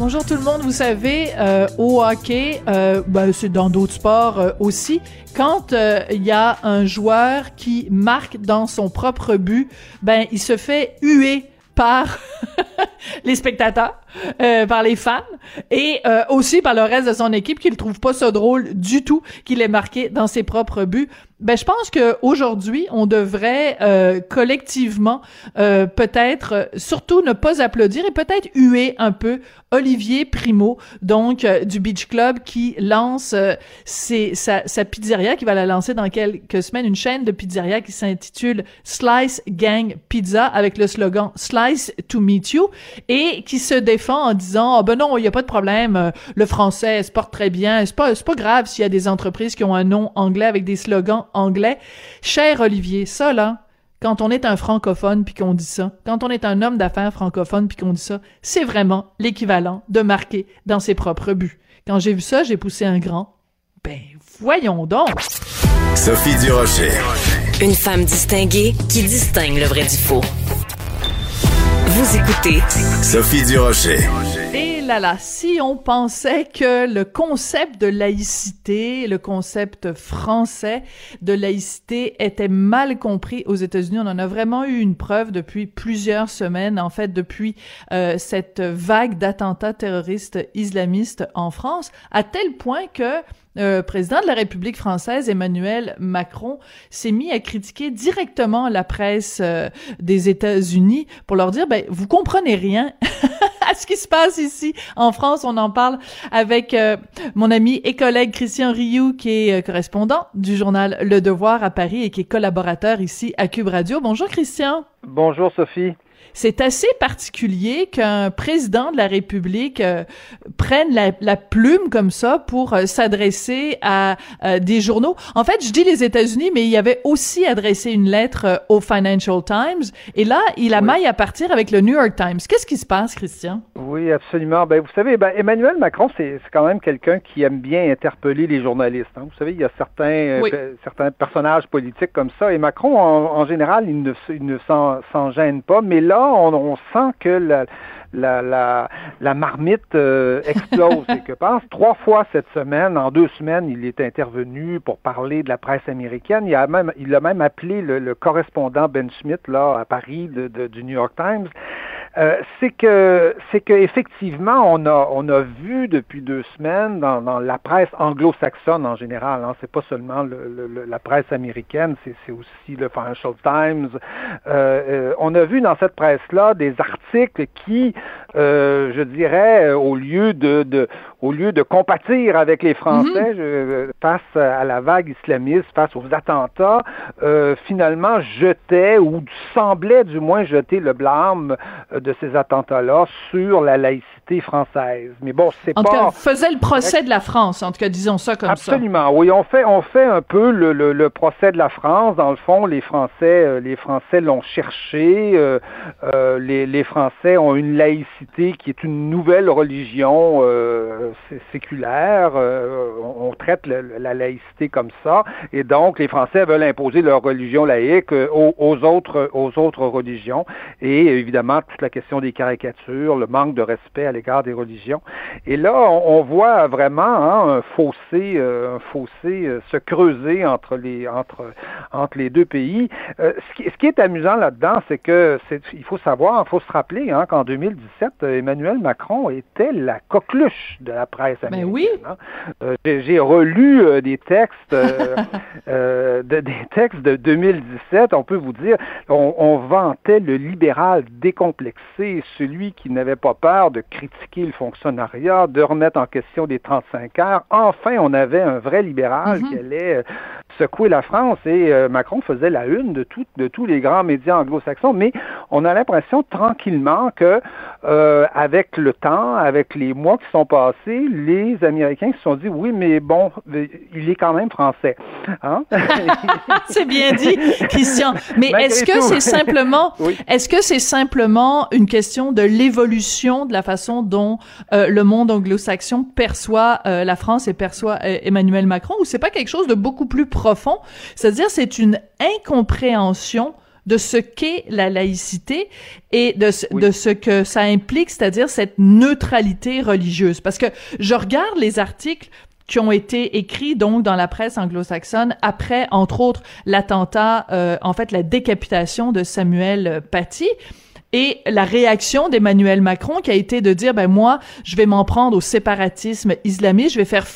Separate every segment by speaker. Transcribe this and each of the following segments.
Speaker 1: Bonjour tout le monde. Vous savez, euh, au hockey, euh, ben, c'est dans d'autres sports euh, aussi, quand euh, il y a un joueur qui marque dans son propre but, ben il se fait huer par les spectateurs, euh, par les fans et euh, aussi par le reste de son équipe qui ne trouve pas ça drôle du tout qu'il ait marqué dans ses propres buts. Ben je pense que aujourd'hui on devrait euh, collectivement euh, peut-être surtout ne pas applaudir et peut-être huer un peu Olivier Primo donc euh, du Beach Club qui lance ses, sa, sa pizzeria qui va la lancer dans quelques semaines une chaîne de pizzeria qui s'intitule Slice Gang Pizza avec le slogan Slice to meet you et qui se défend en disant oh, ben non il y a pas de problème le français se porte très bien c'est pas c'est pas grave s'il y a des entreprises qui ont un nom anglais avec des slogans anglais. Cher Olivier, ça là, quand on est un francophone puis qu'on dit ça, quand on est un homme d'affaires francophone puis qu'on dit ça, c'est vraiment l'équivalent de marquer dans ses propres buts. Quand j'ai vu ça, j'ai poussé un grand. Ben, voyons donc.
Speaker 2: Sophie Durocher.
Speaker 3: Une femme distinguée qui distingue le vrai du faux. Vous écoutez
Speaker 2: Sophie Durocher.
Speaker 1: Et si on pensait que le concept de laïcité, le concept français de laïcité était mal compris aux États-Unis, on en a vraiment eu une preuve depuis plusieurs semaines, en fait depuis euh, cette vague d'attentats terroristes islamistes en France, à tel point que euh, président de la République française, Emmanuel Macron, s'est mis à critiquer directement la presse euh, des États-Unis pour leur dire, ben, vous comprenez rien à ce qui se passe ici en France. On en parle avec euh, mon ami et collègue Christian Rioux, qui est euh, correspondant du journal Le Devoir à Paris et qui est collaborateur ici à Cube Radio. Bonjour Christian.
Speaker 4: Bonjour Sophie.
Speaker 1: C'est assez particulier qu'un président de la République euh, prenne la, la, plume comme ça pour euh, s'adresser à euh, des journaux. En fait, je dis les États-Unis, mais il avait aussi adressé une lettre au Financial Times. Et là, il a oui. maille à partir avec le New York Times. Qu'est-ce qui se passe, Christian?
Speaker 4: Oui, absolument. Ben, vous savez, ben, Emmanuel Macron, c'est quand même quelqu'un qui aime bien interpeller les journalistes. Hein. Vous savez, il y a certains, oui. certains personnages politiques comme ça. Et Macron, en, en général, il ne, il ne s'en gêne pas. Mais là, on, on sent que la, la, la, la marmite euh, explose quelque part. Trois fois cette semaine, en deux semaines, il est intervenu pour parler de la presse américaine. Il a même, il a même appelé le, le correspondant Ben Schmidt là à Paris de, de, du New York Times. Euh, c'est que c'est que effectivement on a on a vu depuis deux semaines dans, la presse anglo-saxonne en général, hein, c'est pas seulement le, la presse américaine, c'est aussi le Financial Times. Euh, euh, on a vu dans cette presse là des articles qui, euh, je dirais, au lieu de, de au lieu de compatir avec les Français mm -hmm. je, face à la vague islamiste, face aux attentats, finalement jetaient ou semblaient du moins jeter le blâme de ces attentats-là sur la laïcité française. Mais bon, c'est pas.
Speaker 1: En tout cas, faisait le procès de la France, en tout cas, disons ça comme
Speaker 4: Absolument,
Speaker 1: ça.
Speaker 4: Absolument, oui, on fait, on fait un peu le, le, le, procès de la France. Dans le fond, les Français, euh, les Français l'ont cherché. Euh, euh, les, les, Français ont une laïcité qui est une nouvelle religion séculaire. On, on, traite la laïcité comme ça, et donc les Français veulent imposer leur religion laïque aux, aux autres, aux autres religions. Et évidemment, toute la question des caricatures, le manque de respect à l'égard des religions. Et là, on, voit vraiment hein, un fossé, euh, un fossé euh, se creuser entre les entre entre les deux pays. Euh, ce, qui, est amusant là-dedans, c'est que il faut savoir, il faut se rappeler hein, qu'en 2017, Emmanuel Macron était la coqueluche de la presse américaine.
Speaker 1: Mais oui.
Speaker 4: Hein. J'ai, j'ai relu des textes, de, des textes de 2017. On peut vous dire, on, on vantait le libéral décomplexé, celui qui n'avait pas peur de critiquer le fonctionnariat, de remettre en question les 35 heures. Enfin, on avait un vrai libéral mm -hmm. qui allait secouer la France et euh, Macron faisait la une de, tout, de tous les grands médias anglo-saxons. Mais on a l'impression tranquillement que euh, avec le temps, avec les mois qui sont passés, les Américains se sont dit oui, mais bon, il est quand même français. Hein?
Speaker 1: c'est bien dit, Christian. Mais est-ce que c'est simplement, est-ce que c'est simplement une question de l'évolution de la façon dont euh, le monde anglo-saxon perçoit euh, la France et perçoit euh, Emmanuel Macron, ou c'est pas quelque chose de beaucoup plus profond? C'est-à-dire, c'est une incompréhension de ce qu'est la laïcité et de, de ce que ça implique, c'est-à-dire cette neutralité religieuse. Parce que je regarde les articles qui ont été écrits donc dans la presse anglo-saxonne après, entre autres, l'attentat, euh, en fait, la décapitation de Samuel Paty et la réaction d'Emmanuel Macron qui a été de dire ben moi je vais m'en prendre au séparatisme islamiste, je vais faire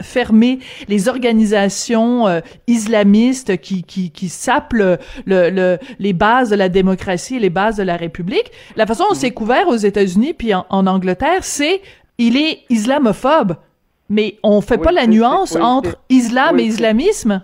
Speaker 1: fermer les organisations euh, islamistes qui qui qui sapent le, le, les bases de la démocratie, les bases de la République. La façon dont c'est couvert aux États-Unis puis en, Angleterre, c'est il est islamophobe, mais on fait pas la nuance entre islam et islamisme?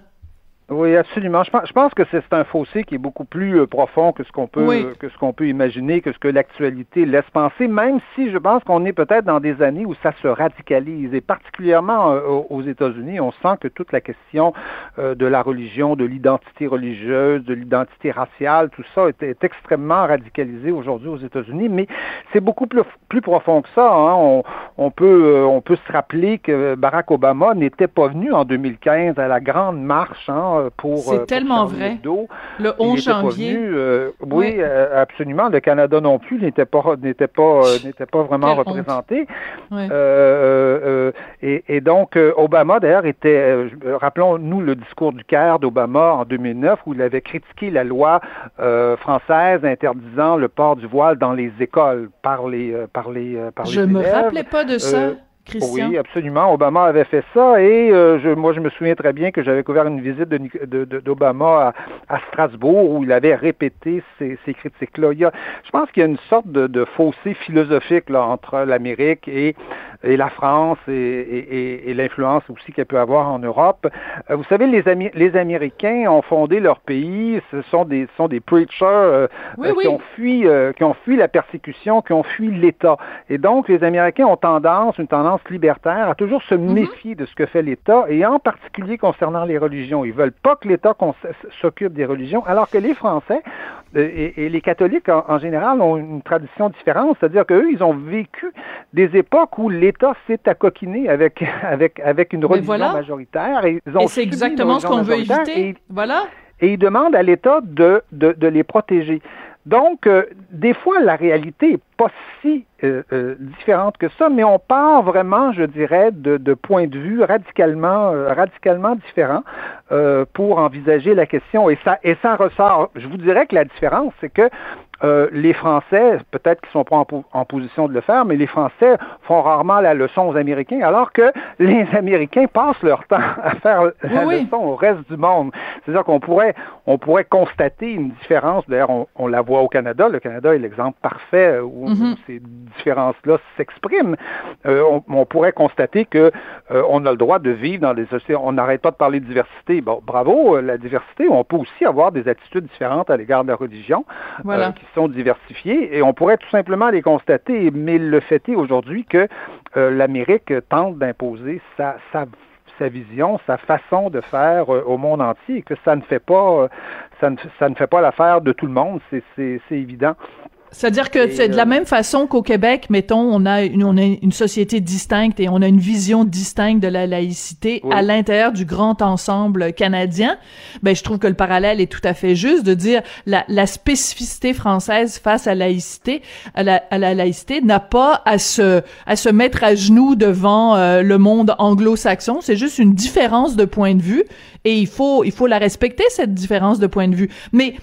Speaker 4: Oui, absolument. Je pense, que c'est un fossé qui est beaucoup plus euh, profond que ce qu'on peut que ce qu'on peut imaginer, que ce que l'actualité laisse penser, même si je pense qu'on est peut-être dans des années où ça se radicalise. Et particulièrement euh, aux États-Unis, on sent que toute la question euh, de la religion, de l'identité religieuse, de l'identité raciale, tout ça est, extrêmement radicalisé aujourd'hui aux États-Unis. Mais c'est beaucoup plus, plus profond que ça. Hein. On, on, peut on peut se rappeler que Barack Obama n'était pas venu en 2015 à la grande marche. Hein,
Speaker 1: euh, pour. C'est euh, tellement vrai. Le 11 janvier.
Speaker 4: Euh, oui, absolument. Le Canada non plus n'était pas n'était pas n'était pas vraiment représenté. Et, et, donc Obama d'ailleurs était, rappelons-nous le discours du Caire d'Obama en 2009 où il avait critiqué la loi française interdisant le port du voile dans les écoles par les par les par
Speaker 1: Je me rappelais pas de ça.
Speaker 4: Oui, absolument. Obama avait fait ça et euh, je, moi, je me souviens très bien que j'avais couvert une visite d'Obama à, Strasbourg où il avait répété ces, critiques-là. Je pense qu'il y a une sorte de, fossé philosophique là, entre l'Amérique et, et, la France et, et l'influence aussi qu'elle peut avoir en Europe. Euh, vous savez, les, les Américains ont fondé leur pays. Ce sont des, sont des preachers euh, qui, Ont fui, qui ont fui la persécution, qui ont fui l'État. Et donc, les Américains ont tendance, une tendance libertaire à toujours se mhm. méfier de ce que fait l'État, et en particulier concernant les religions. Ils veulent pas que l'État s'occupe des religions, alors que les Français euh, et, les catholiques en, général ont une tradition différente, c'est-à-dire qu'eux, ils ont vécu des époques où l'État s'est accoquiné avec, avec, avec une religion majoritaire.
Speaker 1: Et, et c'est exactement ce qu'on veut éviter. voilà.
Speaker 4: Et ils demandent à l'État de, de, de les protéger. Donc, euh, des fois, la réalité n'est pas si euh, euh, différente que ça, mais on part vraiment, je dirais, de, de points de vue radicalement, radicalement différents pour envisager la question. Et ça, et ça ressort. Je vous dirais que la différence, c'est que euh, les Français, peut-être qu'ils sont pas en, position de le faire, mais les Français font rarement la leçon aux Américains, alors que les Américains passent leur temps à faire la leçon au reste du monde. C'est-à-dire qu'on pourrait, on pourrait constater une différence. D'ailleurs, on, la voit au Canada. Le Canada est l'exemple parfait où, mm-hmm. ces différences-là s'expriment. Euh, on, pourrait constater que euh, on a le droit de vivre dans des sociétés. On n'arrête pas de parler de diversité. Bon, bravo, la diversité. On peut aussi avoir des attitudes différentes à l'égard de la religion. Voilà diversifiées et on pourrait tout simplement les constater, mais le fait est aujourd'hui que euh, l'Amérique tente d'imposer sa, vision, sa façon de faire euh, au monde entier et que ça ne fait pas, euh, ça ne fait pas l'affaire de tout le monde, c'est évident.
Speaker 1: C'est-à-dire que c'est de la euh, même façon qu'au Québec, mettons, on a une, on a une société distincte et on a une vision distincte de la laïcité à l'intérieur du grand ensemble canadien. Ben, je trouve que le parallèle est tout à fait juste de dire la, la spécificité française face à laïcité, à la, à la laïcité n'a pas à se, à se mettre à genoux devant euh, le monde anglo-saxon. C'est juste une différence de point de vue et il faut, il faut la respecter cette différence de point de vue. Mais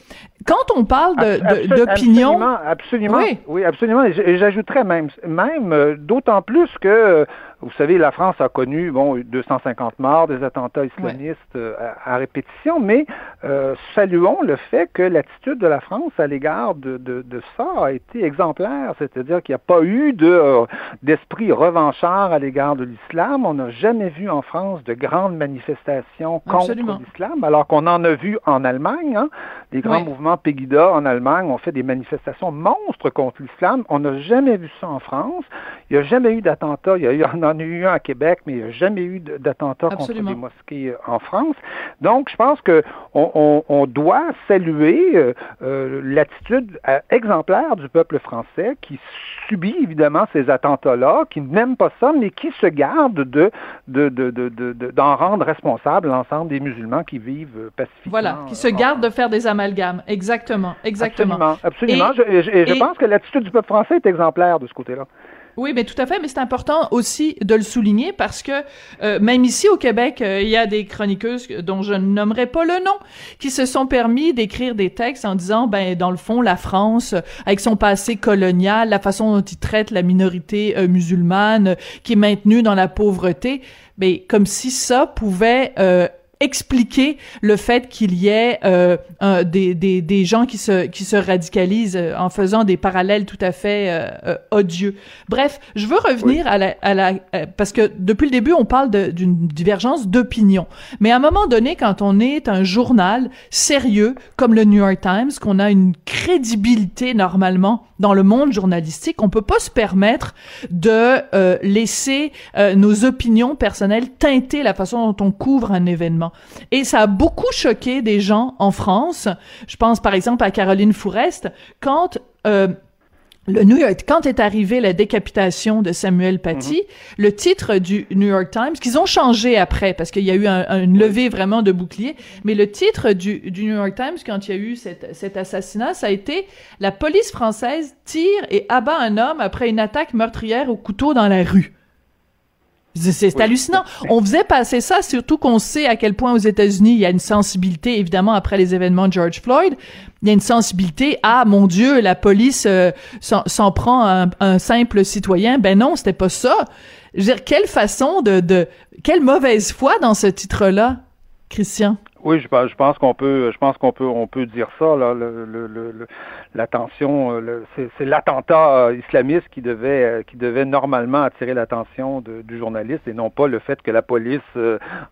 Speaker 1: quand on parle d'opinion...
Speaker 4: Absolument, absolument. Oui, oui absolument. Et j'ajouterais même, même euh, d'autant plus que vous savez, la France a connu, bon, 250 morts, des attentats islamistes euh, à, répétition, mais euh, saluons le fait que l'attitude de la France à l'égard de, de, de, ça a été exemplaire, c'est-à-dire qu'il n'y a pas eu de, euh, d'esprit revanchard à l'égard de l'islam. On n'a jamais vu en France de grandes manifestations contre l'islam, alors qu'on en a vu en Allemagne. Hein, les grands mouvements Pegida en Allemagne ont fait des manifestations monstres contre l'islam. On n'a jamais vu ça en France. Il n'y a jamais eu d'attentat. Il y en a eu un à Québec, mais il n'y a jamais eu d'attentat contre des mosquées euh, en France. Donc, je pense qu'on on, on, doit saluer euh, euh, l'attitude exemplaire du peuple français qui subit évidemment ces attentats-là, qui n'aime pas ça, mais qui se garde de, d'en de, de, rendre responsable l'ensemble des musulmans qui vivent pacifiquement.
Speaker 1: Voilà, qui se garde de faire des Exactement, exactement.
Speaker 4: Absolument, absolument. Et, je, je pense que l'attitude du peuple français est exemplaire de ce côté-là.
Speaker 1: Oui, mais tout à fait, mais c'est important aussi de le souligner parce que euh, même ici au Québec, euh, il y a des chroniqueuses dont je ne nommerai pas le nom qui se sont permis d'écrire des textes en disant ben dans le fond la France avec son passé colonial, la façon dont il traite la minorité euh, musulmane qui est maintenue dans la pauvreté, ben comme si ça pouvait expliquer le fait qu'il y ait euh, des, des, des, gens qui se, qui se radicalisent euh, en faisant des parallèles tout à fait euh, euh odieux. Bref, je veux revenir à la, à la parce que depuis le début on parle d'une divergence d'opinion, mais à un moment donné, quand on est un journal sérieux comme le New York Times, qu'on a une crédibilité normalement dans le monde journalistique, on peut pas se permettre de laisser nos opinions personnelles teinter la façon dont on couvre un événement. Et ça a beaucoup choqué des gens en France. Je pense par exemple à Caroline Fourest quand euh, le New York, quand est arrivée la décapitation de Samuel Paty, mhm. le titre du New York Times, qu'ils ont changé après, parce qu'il y a eu un, une levée vraiment de bouclier, mais le titre du, du New York Times, quand il y a eu cet assassinat, ça a été « La police française tire et abat un homme après une attaque meurtrière au couteau dans la rue ». C'est hallucinant. On faisait passer ça, surtout qu'on sait à quel point aux États-Unis il y a une sensibilité, évidemment après les événements de George Floyd, il y a une sensibilité à mon Dieu, la police euh, s'en prend un, un, simple citoyen. Ben non, c'était pas ça. Je veux dire, quelle façon de, de quelle mauvaise foi dans ce titre-là, Christian?
Speaker 4: Oui, je, je pense qu'on peut, je pense qu'on peut, on peut dire ça. Là, le, le, le, l'attention, euh, c'est, l'attentat euh, islamiste qui devait, euh, qui devait normalement attirer l'attention du journaliste et non pas le fait que la police,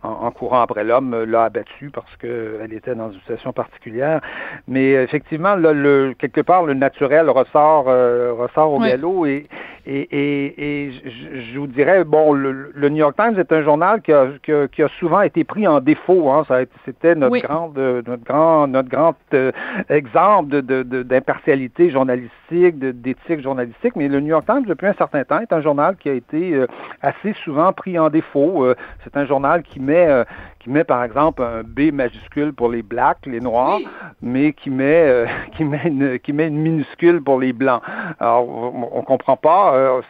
Speaker 4: en, courant après l'homme, l'a abattu parce qu'elle était dans une situation particulière. Mais effectivement, là, le, quelque part, le naturel ressort, ressort au galop et, et, et, et je, vous dirais, bon, le, New York Times est un journal qui a, qui a, souvent été pris en défaut. Hein. Ça c'était notre, grande, notre grand, notre grand euh, exemple de, d'impartialité journalistique, d'éthique journalistique. Mais le New York Times, depuis un certain temps, est un journal qui a été euh, assez souvent pris en défaut. Euh, c'est un journal qui met, qui met par exemple un B majuscule pour les blacks, les noirs, mais qui met, qui met une, qui met une minuscule pour les blancs. Alors, on, on comprend pas euh,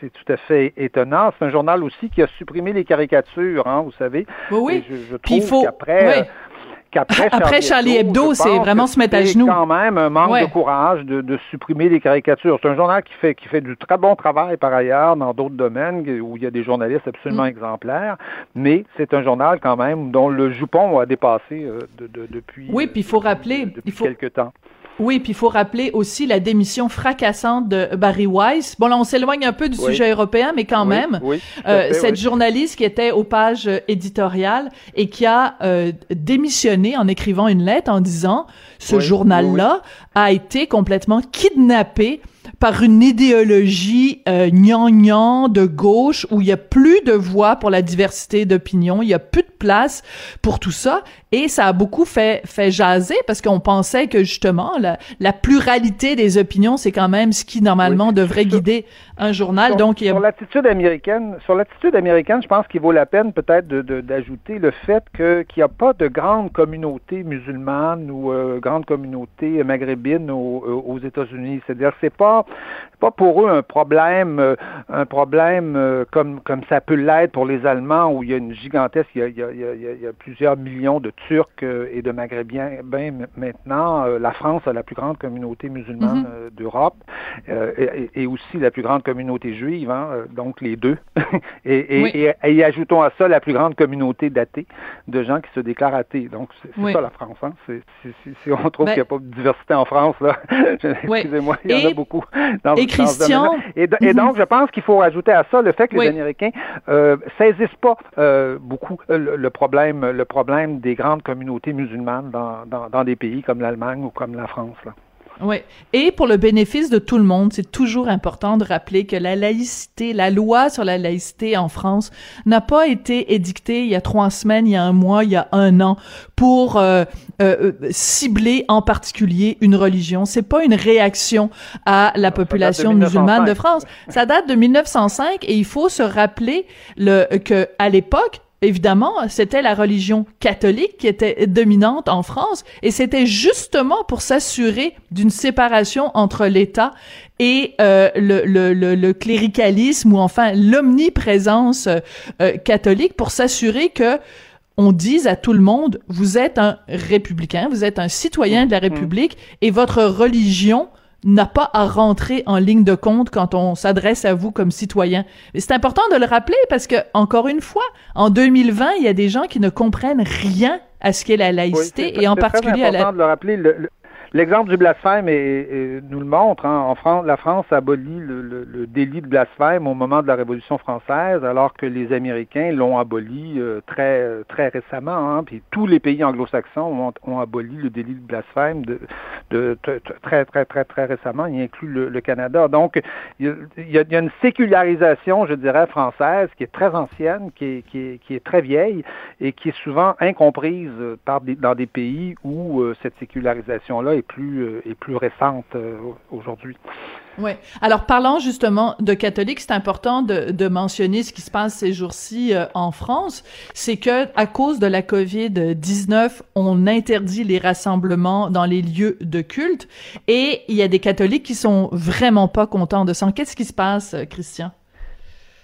Speaker 4: c'est tout à fait étonnant. C'est un journal aussi qui a supprimé les caricatures, hein, vous savez.
Speaker 1: Oui, oui. Je, trouve faut... qu'après... Après Charlie Hebdo, c'est vraiment se mettre à genoux.
Speaker 4: C'est quand même un manque de courage de, supprimer les caricatures. C'est un journal qui fait qui fait du très bon travail par ailleurs dans d'autres domaines où il y a des journalistes absolument mm. exemplaires, mais c'est un journal quand même dont le jupon a dépassé euh, depuis.
Speaker 1: Oui, puis il faut rappeler,
Speaker 4: depuis il faut, quelques temps.
Speaker 1: Oui, puis il faut rappeler aussi la démission fracassante de Barry Weiss. Bon, là, on s'éloigne un peu du sujet européen, mais quand même, euh, cette journaliste qui était aux pages éditoriales et qui a euh, démissionné en écrivant une lettre en disant ce journal-là a été complètement kidnappé par une idéologie euh, gnangnan de gauche où il y a plus de voix pour la diversité d'opinion, il y a plus de place pour tout ça et ça a beaucoup fait fait jaser parce qu'on pensait que justement la, la pluralité des opinions c'est quand même ce qui normalement devrait guider un journal.
Speaker 4: Sur,
Speaker 1: Donc il y a...
Speaker 4: sur l'attitude américaine, sur l'attitude américaine, je pense qu'il vaut la peine peut-être d'ajouter de, le fait que qu'il n'y a pas de grande communauté musulmane ou euh, grande communauté maghrébine aux, aux États-Unis. C'est-à-dire c'est pas pas pas pour eux un problème, euh, un problème euh, comme, comme ça peut l'être pour les Allemands, où il y a une gigantesque, il y a, il y a, il y a, plusieurs millions de Turcs euh, et de Maghrébiens ben, maintenant. la France a la plus grande communauté musulmane mhm. d'Europe et, et, aussi la plus grande communauté juive, hein, donc les deux. et, et, et, ajoutons à ça la plus grande communauté d'athées, de gens qui se déclarent athées. Donc c'est ça la France. Hein. si on trouve ben qu'il n'y a pas de diversité en France, là, excusez-moi, il y en a beaucoup.
Speaker 1: Dans, Christian?
Speaker 4: Et, mhm. donc, je pense qu'il faut rajouter à ça le fait que les Américains euh, saisissent pas euh, beaucoup euh, le, problème, le problème des grandes communautés musulmanes dans, dans, dans des pays comme l'Allemagne ou comme la France. Là.
Speaker 1: Oui. Et pour le bénéfice de tout le monde, c'est toujours important de rappeler que la laïcité, la loi sur la laïcité en France n'a pas été édictée il y a trois semaines, il y a un mois, il y a un an pour euh, euh, cibler en particulier une religion. C'est pas une réaction à la population musulmane de France. Ça date de 1905 et il faut se rappeler le que à l'époque évidemment, c'était la religion catholique qui était dominante en France, et c'était justement pour s'assurer d'une séparation entre l'État et euh, le, le, le, cléricalisme ou enfin l'omniprésence euh, catholique, pour s'assurer que on dise à tout le monde, vous êtes un républicain, vous êtes un citoyen de la mmh. République, et votre religion n'a pas à rentrer en ligne de compte quand on s'adresse à vous comme citoyen. C'est important de le rappeler parce que, encore une fois, en 2020, il y a des gens qui ne comprennent rien à ce qu'est la laïcité et en particulier
Speaker 4: à
Speaker 1: la...
Speaker 4: de le rappeler. L'exemple du blasphème nous le montre. Hein. En France, la France abolit le, le, délit de blasphème au moment de la Révolution française, alors que les Américains l'ont aboli euh, très très récemment. Hein. Puis tous les pays anglo-saxons ont, aboli le délit de blasphème de, de, très très très très récemment. Il inclut le, Canada. Donc il y, a, une sécularisation, je dirais, française qui est très ancienne, qui est, qui est, qui est très vieille et qui est souvent incomprise par dans des pays où euh, cette sécularisation là plus, euh, est plus récente euh, aujourd'hui.
Speaker 1: Oui. Alors, parlant justement de catholiques, c'est important de, mentionner ce qui se passe ces jours-ci euh, en France. C'est que, à cause de la COVID-19, on interdit les rassemblements dans les lieux de culte et il y a des catholiques qui sont vraiment pas contents de ça. Qu'est-ce qui se passe, Christian?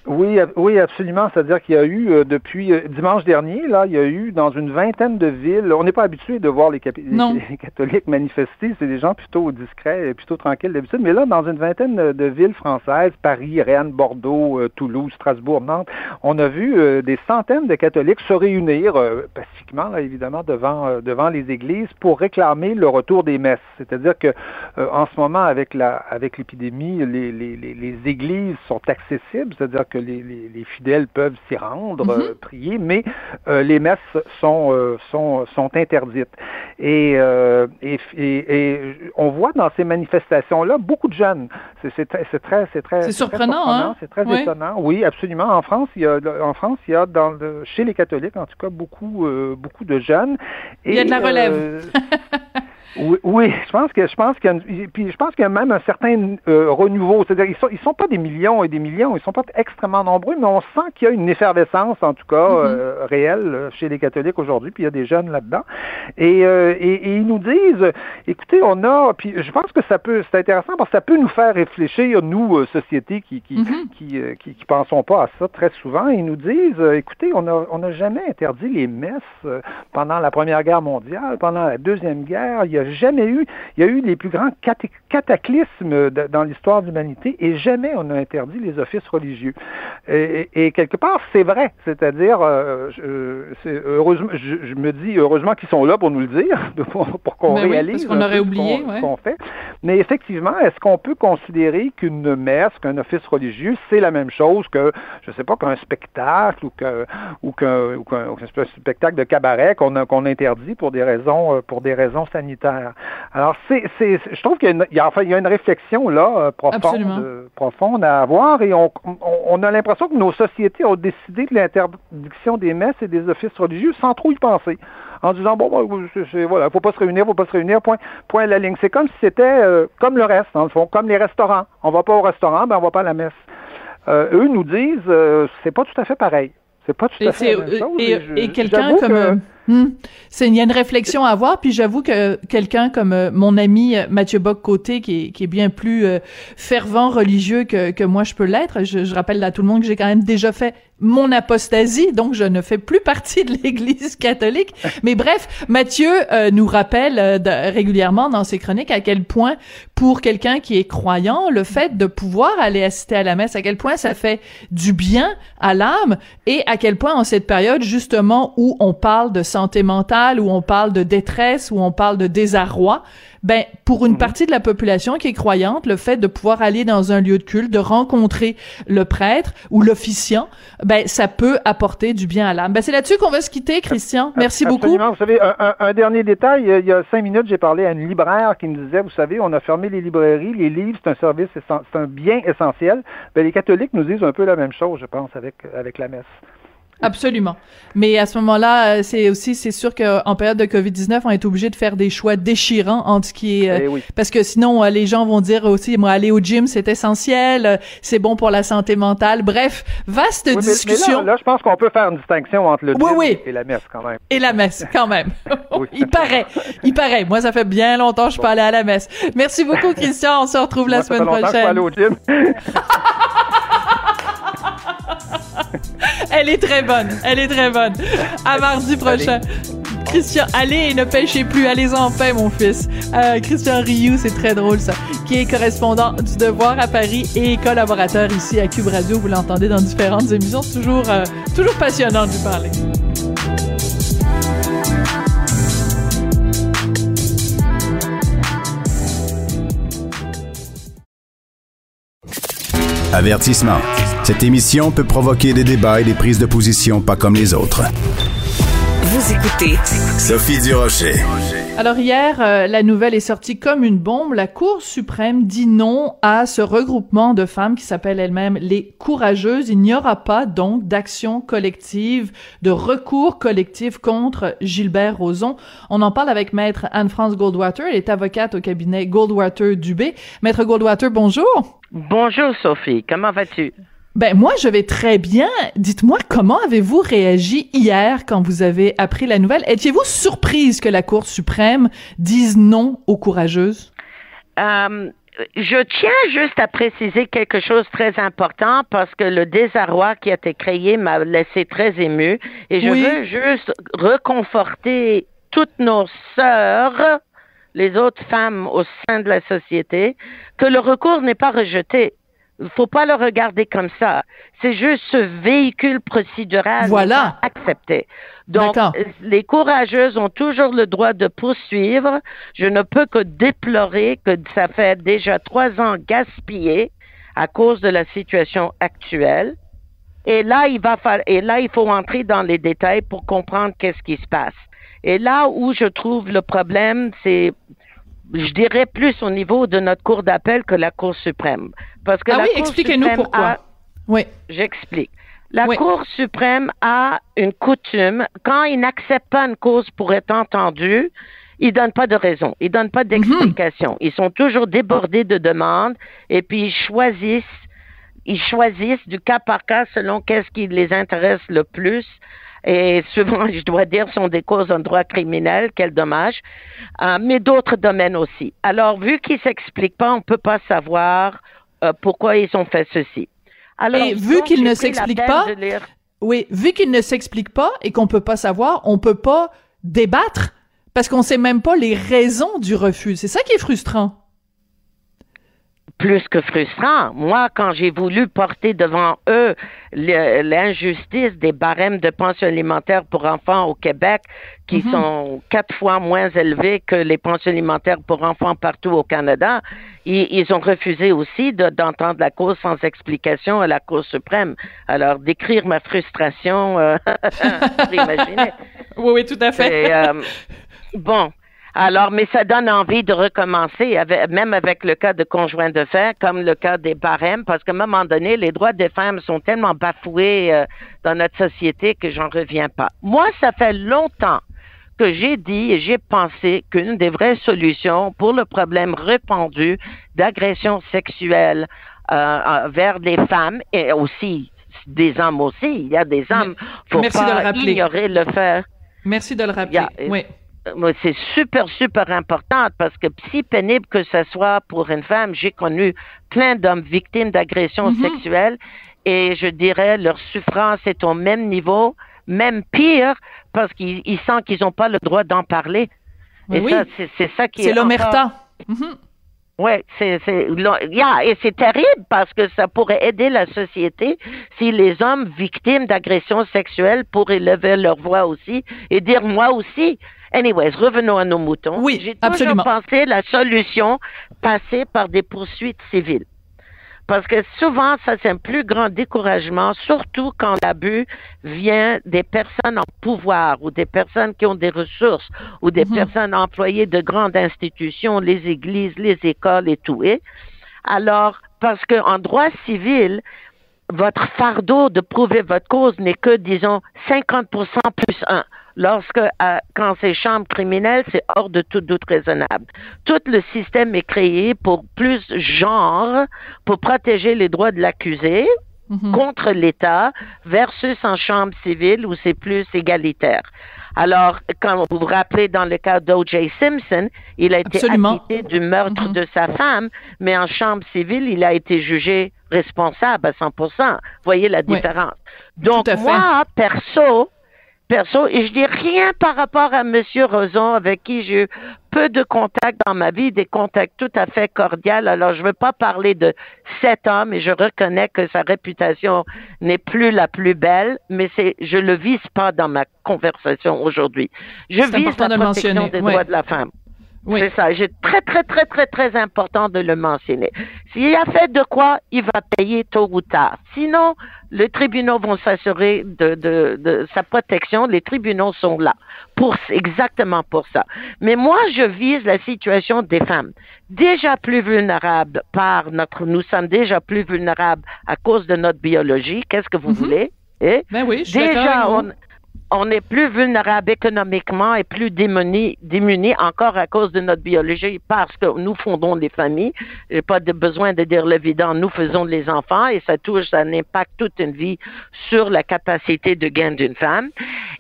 Speaker 4: Oui, oui, absolument. C'est-à-dire qu'il y a eu euh, depuis euh, dimanche dernier, là, il y a eu dans une vingtaine de villes. On n'est pas habitué de voir les, catholiques manifester. C'est des gens plutôt discrets, plutôt tranquilles d'habitude. Mais là, dans une vingtaine de villes françaises, Paris, Rennes, Bordeaux, euh, Toulouse, Strasbourg, Nantes, on a vu des centaines de catholiques se réunir pacifiquement, là, évidemment, devant devant les églises pour réclamer le retour des messes. C'est-à-dire que en ce moment, avec la avec l'épidémie, les, les, les églises sont accessibles. C'est-à-dire que les, fidèles peuvent s'y rendre, mhm. euh, prier, mais euh, les messes sont, euh, sont, sont interdites. Et, et, on voit dans ces manifestations-là beaucoup de jeunes. C'est très, c'est très, c'est très,
Speaker 1: c'est surprenant, hein?
Speaker 4: C'est très étonnant. Oui, absolument. En France, il y a, en France, il y a dans chez les catholiques, en tout cas, beaucoup, beaucoup de jeunes.
Speaker 1: Et, il y a de la relève.
Speaker 4: Oui, je pense que je pense qu'il y a, puis je pense qu'il y a même un certain euh, renouveau. C'est-à-dire ils sont ils sont pas des millions et des millions, ils sont pas extrêmement nombreux, mais on sent qu'il y a une effervescence en tout cas mm-hmm. euh, réelle euh, chez les catholiques aujourd'hui. Puis il y a des jeunes là-dedans et, et, ils nous disent, écoutez, on a, puis je pense que ça peut, c'est intéressant parce que ça peut nous faire réfléchir nous sociétés qui qui, mm-hmm. qui, qui, qui pensons pas à ça très souvent. Ils nous disent, écoutez, on a on n'a jamais interdit les messes pendant la Première Guerre mondiale, pendant la Deuxième Guerre. Il y a jamais eu, il y a eu les plus grands cataclysmes dans l'histoire de l'humanité et jamais on a interdit les offices religieux. Et, quelque part, c'est vrai, c'est-à-dire, euh, heureusement, je, me dis heureusement qu'ils sont là pour nous le dire, pour, qu'on ben réalise
Speaker 1: qu'on aurait oublié,
Speaker 4: ce qu'on fait. Mais effectivement, est-ce qu'on peut considérer qu'une messe, qu'un office religieux, c'est la même chose que, je sais pas, qu'un spectacle ou qu'un ou qu'un spectacle de cabaret qu'on qu'on interdit pour des raisons euh, pour des raisons sanitaires? Alors, c'est, je trouve qu'il y a, enfin, il y a une réflexion là euh, profonde, euh, profonde à avoir et on, on, a l'impression que nos sociétés ont décidé de l'interdiction des messes et des offices religieux sans trop y penser en disant bon, c'est, voilà, faut pas se réunir, faut pas se réunir, point, point la ligne. C'est comme si c'était euh, comme le reste, dans le fond, comme les restaurants. On va pas au restaurant, ben on va pas à la messe. eux nous disent c'est pas tout à fait pareil. C'est pas tout à fait la même chose.
Speaker 1: Et, quelqu'un comme Hmm. C'est il y a une réflexion à avoir, puis j'avoue que quelqu'un comme euh, mon ami euh, Mathieu Bock-Côté, qui est, qui est bien plus euh, fervent religieux que, que moi je peux l'être, je, je rappelle à tout le monde que j'ai quand même déjà fait mon apostasie, donc je ne fais plus partie de l'Église catholique. Mais bref, Mathieu euh, nous rappelle régulièrement dans ses chroniques à quel point, pour quelqu'un qui est croyant, le fait de pouvoir aller assister à la messe, à quel point ça fait du bien à l'âme et à quel point en cette période justement où on parle de santé mentale, où on parle de détresse, où on parle de désarroi, ben pour une mhm. partie de la population qui est croyante, le fait de pouvoir aller dans un lieu de culte, de rencontrer le prêtre ou l'officiant, ben ça peut apporter du bien à l'âme. Ben c'est là-dessus qu'on va se quitter, Christian. Merci
Speaker 4: Absolument.
Speaker 1: beaucoup.
Speaker 4: Vous savez, un, dernier détail. Il y a cinq minutes, j'ai parlé à une libraire qui me disait, vous savez, on a fermé les librairies, les livres, c'est un service, c'est un bien essentiel. Ben, les catholiques nous disent un peu la même chose, je pense, avec avec la messe.
Speaker 1: Absolument. Mais à ce moment-là, euh, c'est aussi, c'est sûr qu'en période de COVID-19, on est obligé de faire des choix déchirants entre ce qui est, euh, eh parce que sinon, euh, les gens vont dire aussi, moi, aller au gym, c'est essentiel, c'est bon pour la santé mentale. Bref, vaste discussion.
Speaker 4: là, je pense qu'on peut faire une distinction entre le gym et la messe, quand même.
Speaker 1: Et la messe, quand même. il paraît, il paraît. Moi, ça fait bien longtemps que je suis pas allé à la messe. Merci beaucoup, Christian. On se retrouve la semaine prochaine. au gym. Elle est très bonne. Elle est très bonne. À mardi prochain. Christian, allez, ne pêchez plus, allez en paix, mon fils. Euh, Christian Rioux, c'est très drôle ça, qui est correspondant du Devoir à Paris et collaborateur ici à Cube Radio. Vous l'entendez dans différentes émissions, toujours, euh, toujours passionnant de lui parler.
Speaker 2: Avertissement. Cette émission peut provoquer des débats et des prises de position pas comme les autres.
Speaker 3: Vous écoutez
Speaker 2: Sophie Durocher.
Speaker 1: Alors hier, euh, la nouvelle est sortie comme une bombe. La Cour suprême dit non à ce regroupement de femmes qui s'appelle elles-mêmes les courageuses. Il n'y aura pas donc d'action collective, de recours collectif contre Gilbert Rozon. On en parle avec maître Anne-France Goldwater. Elle est avocate au cabinet Goldwater Dubé. Maître Goldwater, bonjour.
Speaker 5: Bonjour Sophie, comment vas-tu?
Speaker 1: Ben moi je vais très bien. Dites-moi comment avez-vous réagi hier quand vous avez appris la nouvelle? Étiez-vous surprise que la Cour suprême dise non aux courageuses?
Speaker 5: Euh, je tiens juste à préciser quelque chose de très important parce que le désarroi qui a été créé m'a laissé très ému et je veux juste reconforter toutes nos sœurs, les autres femmes au sein de la société, que le recours n'est pas rejeté. Faut pas le regarder comme ça. C'est juste ce véhicule procédural
Speaker 1: voilà.
Speaker 5: accepté. Donc, les courageuses ont toujours le droit de poursuivre. Je ne peux que déplorer que ça fait déjà trois ans gaspillés à cause de la situation actuelle. Et là, il va falloir, et là, il faut entrer dans les détails pour comprendre qu'est-ce qui se passe. Et là où je trouve le problème, c'est je dirais plus au niveau de notre Cour d'appel que la Cour suprême. Parce que
Speaker 1: ah oui, expliquez-nous pourquoi. oui.
Speaker 5: J'explique. La Cour suprême a une coutume, quand il n'accepte pas une cause pour être entendu, ils donnent pas de raison, ils donnent pas d'explication. Ils sont toujours débordés de demandes et puis ils choisissent, ils choisissent du cas par cas selon qu'est-ce qui les intéresse le plus et souvent, je dois dire, sont des causes en droit criminel, quel dommage, euh, mais d'autres domaines aussi. Alors, vu qu'ils s'expliquent pas, on peut pas savoir euh, pourquoi ils ont fait ceci.
Speaker 1: Alors, et vu qu'ils ne s'expliquent pas, oui, vu qu'ils ne s'expliquent pas et qu'on peut pas savoir, on peut pas débattre parce qu'on sait même pas les raisons du refus. C'est ça qui est frustrant
Speaker 5: plus que frustrant. Moi, quand j'ai voulu porter devant eux l'injustice des barèmes de pension alimentaire pour enfants au Québec, qui mhm. sont quatre fois moins élevés que les pensions alimentaires pour enfants partout au Canada, ils, ont refusé aussi d'entendre la cause sans explication à la Cour suprême. Alors, décrire ma frustration, euh, vous imaginez.
Speaker 1: Oui, oui, tout à fait.
Speaker 5: Euh, bon, alors, mais ça donne envie de recommencer, même avec le cas de conjoint de fait, comme le cas des barèmes, parce qu'à un moment donné, les droits des femmes sont tellement bafoués euh, dans notre société que j'en reviens pas. Moi, ça fait longtemps que j'ai dit et j'ai pensé qu'une des vraies solutions pour le problème répandu d'agression sexuelle euh, vers les femmes et aussi des hommes aussi, il y a des hommes, faut pas ignorer le fait
Speaker 1: Merci de le rappeler. oui.
Speaker 5: C'est super, super important parce que si pénible que ce soit pour une femme, j'ai connu plein d'hommes victimes d'agressions mm-hmm. sexuelles et je dirais leur souffrance est au même niveau, même pire, parce qu'ils sentent qu'ils n'ont pas le droit d'en parler.
Speaker 1: Et oui. ça, c'est ça qui est. C'est l'omerta.
Speaker 5: Oui, c'est c'est et c'est terrible parce que ça pourrait aider la société si les hommes victimes d'agressions sexuelles pourraient lever leur voix aussi et dire moi aussi. Anyways, revenons à nos moutons.
Speaker 1: Oui,
Speaker 5: J'ai toujours pensé la solution passer par des poursuites civiles. Parce que souvent, ça, c'est un plus grand découragement, surtout quand l'abus vient des personnes en pouvoir ou des personnes qui ont des ressources ou des mhm. personnes employées de grandes institutions, les églises, les écoles et tout. Et alors, parce qu'en droit civil, votre fardeau de prouver votre cause n'est que, disons, 50% plus 1 lorsque euh, quand c'est chambre criminelle, c'est hors de tout doute raisonnable. Tout le système est créé pour plus genre, pour protéger les droits de l'accusé mhm. contre l'État versus en chambre civile où c'est plus égalitaire. Alors, quand vous vous rappelez dans le cas d'O.J. Simpson, il a été acquitté du meurtre mhm. de sa femme, mais en chambre civile, il a été jugé responsable à 100%. Vous voyez la différence. Donc, moi, perso, perso, et je dis rien par rapport à Monsieur Roson, avec qui j'ai eu peu de contacts dans ma vie, des contacts tout à fait cordiaux. Alors, je ne veux pas parler de cet homme, et je reconnais que sa réputation n'est plus la plus belle, mais c'est, je le vise pas dans ma conversation aujourd'hui. Je vise la protection des droits de la femme. Oui. C'est ça. C'est très, très, très, très, très important de le mentionner. S'il a fait de quoi, il va payer tôt ou tard. Sinon, les tribunaux vont s'assurer de, de, de, sa protection. Les tribunaux sont là pour exactement pour ça. Mais moi, je vise la situation des femmes déjà plus vulnérables par notre. Nous sommes déjà plus vulnérables à cause de notre biologie. Qu'est-ce que vous mm-hmm. voulez?
Speaker 1: Eh? Ben oui, je suis déjà, on,
Speaker 5: on est plus vulnérable économiquement et plus démuni, démunis encore à cause de notre biologie parce que nous fondons les familles. J'ai pas besoin de dire l'évident. Nous faisons les enfants et ça touche, ça impacte toute une vie sur la capacité de gain d'une femme.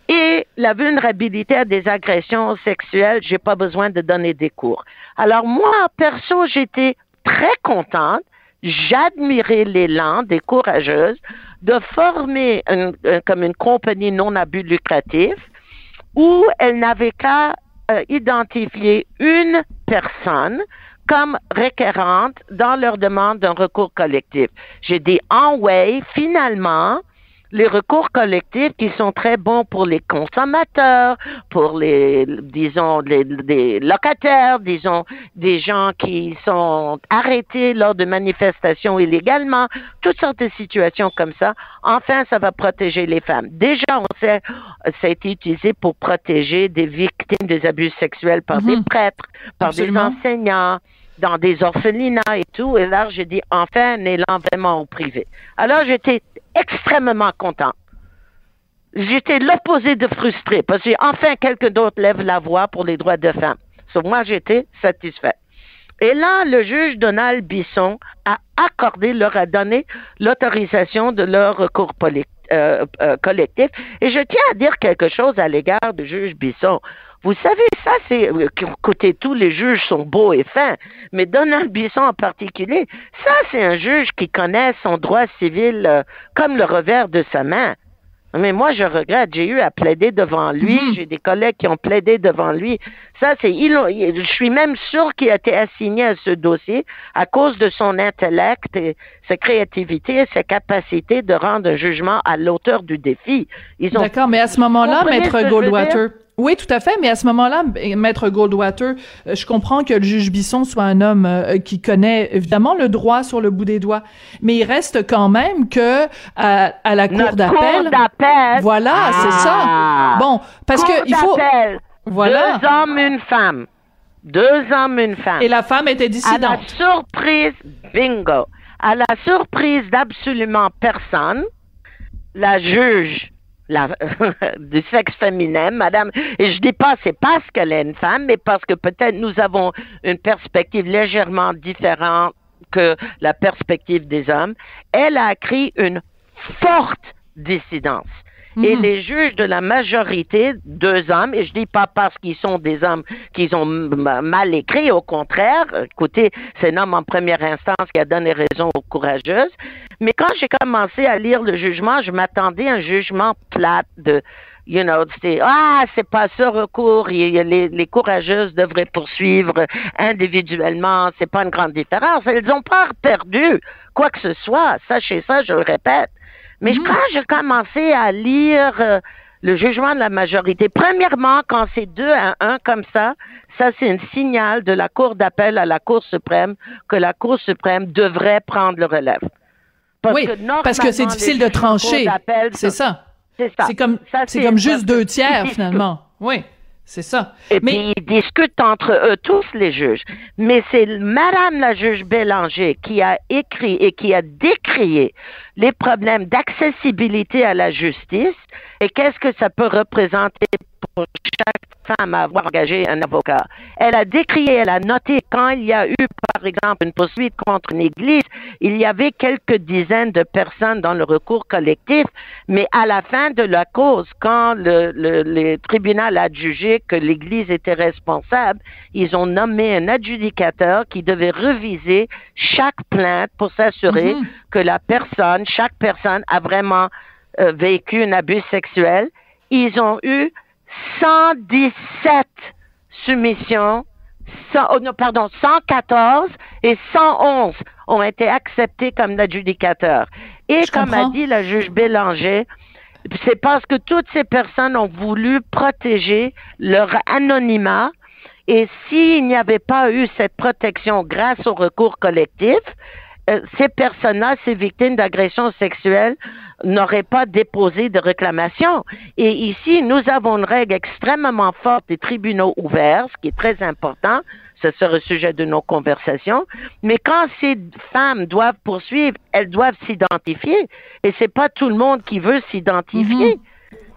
Speaker 5: Et la vulnérabilité à des agressions sexuelles, j'ai pas besoin de donner des cours. Alors moi, perso, j'étais très contente. J'admirais l'élan des courageuses de former comme une compagnie non à but lucratif où elle n'avait qu'à euh, identifier une personne comme requérante dans leur demande d'un recours collectif. J'ai dit en way, finalement, les recours collectifs qui sont très bons pour les consommateurs, pour les, disons, les, locataires, disons, des gens qui sont arrêtés lors de manifestations illégalement, toutes sortes de situations comme ça. Enfin, ça va protéger les femmes. Déjà, on sait, ça a été utilisé pour protéger des victimes des abus sexuels par des mhm. prêtres, par des enseignants, dans des orphelinats et tout. Et là, j'ai dit enfin un élan au privé. Alors, j'étais extrêmement content. J'étais l'opposé de frustré parce que enfin quelqu'un d'autre lève la voix pour les droits de femmes. So, moi, j'étais satisfait. Et là, le juge Donald Bisson a accordé, leur a donné l'autorisation de leur recours euh, euh, collectif. Et je tiens à dire quelque chose à l'égard du juge Bisson. Vous savez, ça, c'est, euh, côté tous les juges sont beaux et fins, mais Donald Bisson en particulier, ça, c'est un juge qui connaît son droit civil comme le revers de sa main. Mais moi, je regrette, j'ai eu à plaider devant lui, mhm. j'ai des collègues qui ont plaidé devant lui. Ça, c'est, je suis même sûr qu'il a été assigné à ce dossier à cause de son intellect et sa créativité et sa capacité de rendre un jugement à l'auteur du défi.
Speaker 1: D'accord, mais à ce moment-là, Maître Goldwater, oui, tout à fait, mais à ce moment-là, maître Goldwater, euh, je comprends que le juge Bisson soit un homme euh, qui connaît évidemment le droit sur le bout des doigts, mais il reste quand même que à, la cour d'appel. Voilà, c'est ça. Ah. Bon, parce que il faut.
Speaker 5: Voilà. Deux hommes, une femme. Deux hommes, une femme.
Speaker 1: Et la femme était dissidente. À la
Speaker 5: surprise, bingo. À la surprise d'absolument personne, la juge la, du sexe féminin, madame. Et je dis pas, c'est parce qu'elle est une femme, mais parce que peut-être nous avons une perspective légèrement différente que la perspective des hommes. Elle a écrit une forte dissidence. Et
Speaker 1: Mhm.
Speaker 5: les juges de la majorité, deux hommes, et je dis pas parce qu'ils sont des hommes qu'ils ont mal écrit, au contraire, écoutez, c'est un homme en première instance qui a donné raison aux courageuses, mais quand j'ai commencé à lire le jugement, je m'attendais à un jugement plate de You know, c'est ah c'est pas ça recours. Les courageuses devraient poursuivre individuellement. C'est pas une grande différence. Elles n'ont pas perdu quoi que ce soit. Sachez ça, je le répète. Mais quand j'ai commencé à lire euh, le jugement de la majorité, premièrement, quand c'est deux à un comme ça, ça c'est un signal de la Cour d'appel à la Cour suprême que la Cour suprême devrait prendre le relève. Parce
Speaker 1: oui,
Speaker 5: que
Speaker 1: parce que c'est difficile de trancher. C'est ça.
Speaker 5: C'est ça.
Speaker 1: C'est comme, c'est comme juste deux tiers, finalement. Oui, c'est ça.
Speaker 5: Et
Speaker 1: Mais-
Speaker 5: puis ils discutent entre eux tous les juges. Mais c'est Madame la juge Bélanger qui a écrit et qui a décrié les problèmes d'accessibilité à la justice et qu'est-ce que ça peut représenter pour chaque femme à avoir engagé un avocat. Elle a décrié, elle a noté quand il y a eu, par exemple, une poursuite contre une église, il y avait quelques dizaines de personnes dans le recours collectif, mais à la fin de la cause, quand le, le, le tribunal a jugé que l'église était responsable, ils ont nommé un adjudicateur qui devait reviser chaque plainte pour s'assurer
Speaker 1: Mhm.
Speaker 5: que la personne, chaque personne a vraiment euh, vécu un abus sexuel. Ils ont eu 117 soumissions, 100, oh non, pardon, 114 et 111 ont été acceptés comme adjudicateurs. Et
Speaker 1: Je
Speaker 5: comme
Speaker 1: comprends.
Speaker 5: a dit la juge Bélanger, c'est parce que toutes ces personnes ont voulu protéger leur anonymat et s'il n'y avait pas eu cette protection grâce au recours collectif, euh, ces personnes-là, ces victimes d'agressions sexuelles, n'auraient pas déposé de réclamation. Et ici, nous avons une règle extrêmement forte des tribunaux ouverts, ce qui est très important. Ce sera le sujet de nos conversations. Mais quand ces femmes doivent poursuivre, elles doivent s'identifier. Et c'est pas tout le monde qui veut s'identifier.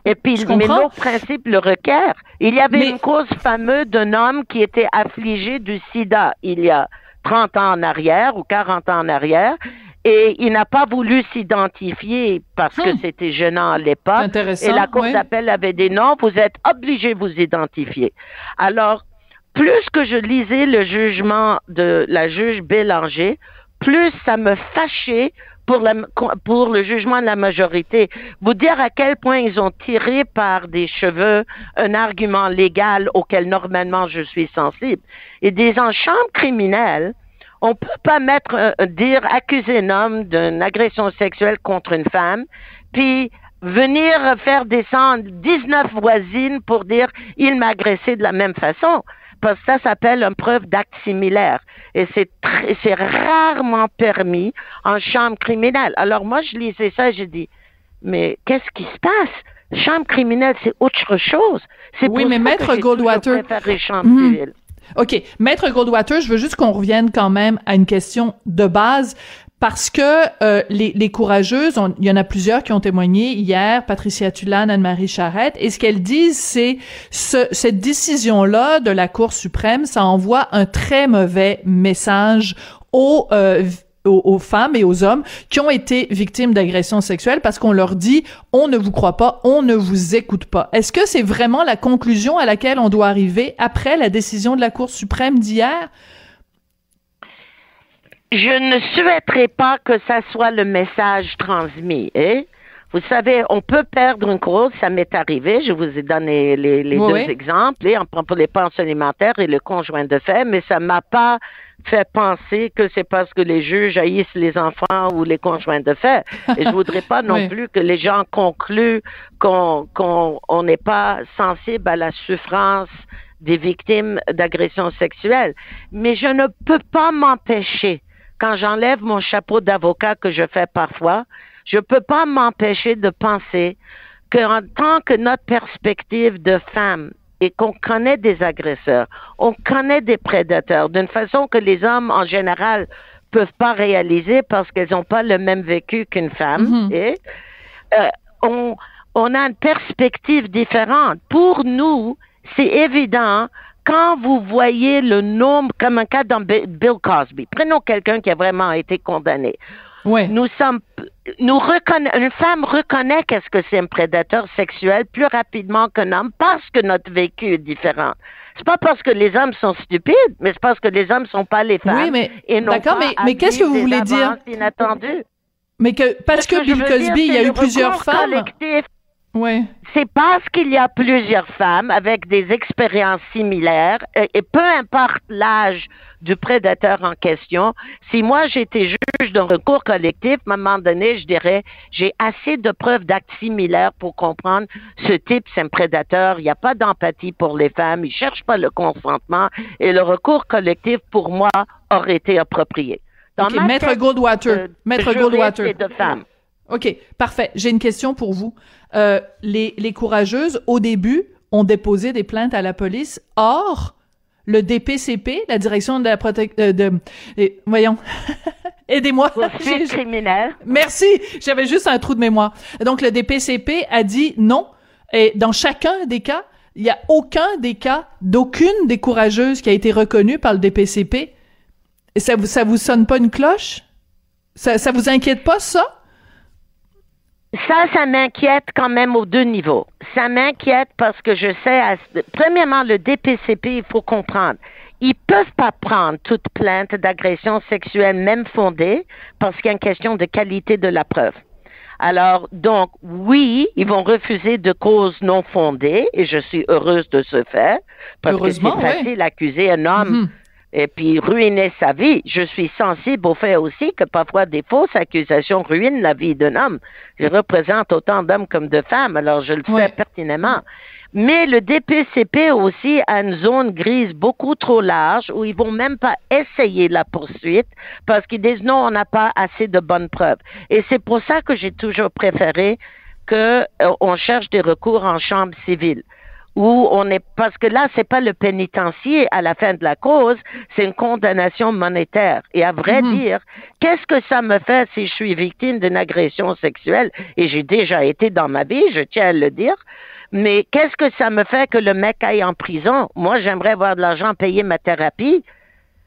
Speaker 5: Et puis,
Speaker 1: Je
Speaker 5: mais nos principes le requièrent. Il y avait
Speaker 1: Mais-
Speaker 5: une cause fameuse d'un homme qui était affligé du sida il y a 30 ans en arrière ou 40 ans en arrière. Et il n'a pas voulu s'identifier parce que
Speaker 1: Hmm.
Speaker 5: c'était gênant à l'époque. Et la Cour
Speaker 1: ouais.
Speaker 5: d'appel avait dit non, vous êtes obligé de vous identifier. Alors, plus que je lisais le jugement de la juge Bélanger, plus ça me fâchait pour, pour le jugement de la majorité. Vous dire à quel point ils ont tiré par des cheveux un argument légal auquel normalement je suis sensible. Et des en chambre criminelle, on peut pas mettre, euh, dire, accuser un homme d'une agression sexuelle contre une femme, puis venir faire descendre 19 voisines pour dire il m'a agressé de la même façon. Parce que ça s'appelle une preuve d'acte similaire. Et c'est rarement permis en chambre criminelle. Alors moi, je lisais ça et j'ai dit, mais qu'est-ce qui se passe? Chambre criminelle, c'est autre chose. C'est
Speaker 1: Oui,
Speaker 5: pour
Speaker 1: mais
Speaker 5: ça
Speaker 1: Maître
Speaker 5: que
Speaker 1: Goldwater-
Speaker 5: chambre civile.
Speaker 1: OK. Maître Goldwater, je veux juste qu'on revienne quand même à une question de base parce que euh, les, les courageuses, il y en a plusieurs qui ont témoigné hier, Patricia Tulane, Anne-Marie Charrette, et ce qu'elles disent, c'est ce, cette décision-là de la Cour suprême, ça envoie un très mauvais message aux, euh, aux, aux femmes et aux hommes qui ont été victimes d'agressions sexuelles parce qu'on leur dit on ne vous croit pas, on ne vous écoute pas. Est-ce que c'est vraiment la conclusion à laquelle on doit arriver après la décision de la Cour suprême d'hier?
Speaker 5: Je ne souhaiterais pas que ça soit le message transmis. Hein? Vous savez, on peut perdre une cause, ça m'est arrivé, je vous ai donné les, les
Speaker 1: Oui,
Speaker 5: deux exemples, hein, pour les pensions alimentaires et le conjoint de fait, mais ça m'a pas fait penser que c'est parce que les juges haïssent les enfants ou les conjoints de fait. Et je voudrais pas non
Speaker 1: Oui.
Speaker 5: plus que les gens concluent qu'on qu'on on n'est pas sensible à la souffrance des victimes d'agressions sexuelles. Mais je ne peux pas m'empêcher, quand j'enlève mon chapeau d'avocat que je fais parfois, je peux pas m'empêcher de penser qu'en tant que notre perspective de femme et qu'on connaît des agresseurs, on connaît des prédateurs d'une façon que les hommes en général peuvent pas réaliser parce qu'elles n'ont pas le même vécu qu'une femme.
Speaker 1: Mhm.
Speaker 5: et, euh, on, on a une perspective différente. Pour nous, c'est évident quand vous voyez le nombre, comme un cas dans Bi- Bill Cosby, prenons quelqu'un qui a vraiment été condamné. Ouais. Nous sommes, nous une femme reconnaît qu'est-ce que c'est un prédateur sexuel plus rapidement qu'un homme parce que notre vécu est différent. C'est pas parce que les hommes sont stupides, mais c'est parce que les hommes sont pas les femmes.
Speaker 1: Oui, mais d'accord, mais, mais qu'est-ce que vous voulez dire? Mais que parce que, Bill Cosby, il y a eu plusieurs femmes.
Speaker 5: C'est parce qu'il y a plusieurs femmes avec des expériences similaires et, peu importe l'âge du prédateur en question, si moi j'étais juge d'un recours collectif, à un moment donné, je dirais, j'ai assez de preuves d'actes similaires pour comprendre ce type, c'est un prédateur, il n'y a pas d'empathie pour les femmes, il cherche pas le consentement et le recours collectif, pour moi, aurait été approprié.
Speaker 1: Maître Goldwater, Maître Goldwater. De femmes. OK, parfait. J'ai une question pour vous. Euh, les, les courageuses, au début, ont déposé des plaintes à la police. Or, le DPCP, la direction de la protection euh, de, voyons, aidez-moi.
Speaker 5: criminel.
Speaker 1: Merci, j'avais juste un trou de mémoire. Donc le DPCP a dit non. Et dans chacun des cas, il y a aucun des cas d'aucune des courageuses qui a été reconnue par le DPCP. Et ça vous ça vous sonne pas une cloche? Ça ça vous inquiète pas ça?
Speaker 5: Ça, ça m'inquiète quand même aux deux niveaux. Ça m'inquiète parce que je sais, premièrement, le DPCP, il faut comprendre. Ils peuvent pas prendre toute plainte d'agression sexuelle, même fondée, parce qu'il y a une question de qualité de la preuve. Alors, donc, oui, ils vont refuser de cause non fondée, et je suis heureuse de ce fait, parce que c'est facile d'accuser un homme et puis ruiner sa vie. Je suis sensible au fait aussi que parfois des fausses accusations ruinent la vie d'un homme. Je représente autant d'hommes comme de femmes, alors je le fais pertinemment. Mais le DPCP aussi a une zone grise beaucoup trop large où ils vont même pas essayer la poursuite parce qu'ils disent non, on n'a pas assez de bonnes preuves. Et c'est pour ça que j'ai toujours préféré qu'on euh, cherche des recours en chambre civile où on est parce que là c'est pas le pénitencier à la fin de la cause, c'est une condamnation monétaire. Et à vrai mhm. dire, qu'est-ce que ça me fait si je suis victime d'une agression sexuelle? Et j'ai déjà été dans ma vie, je tiens à le dire. Mais qu'est-ce que ça me fait que le mec aille en prison? Moi, j'aimerais avoir de l'argent payer ma thérapie.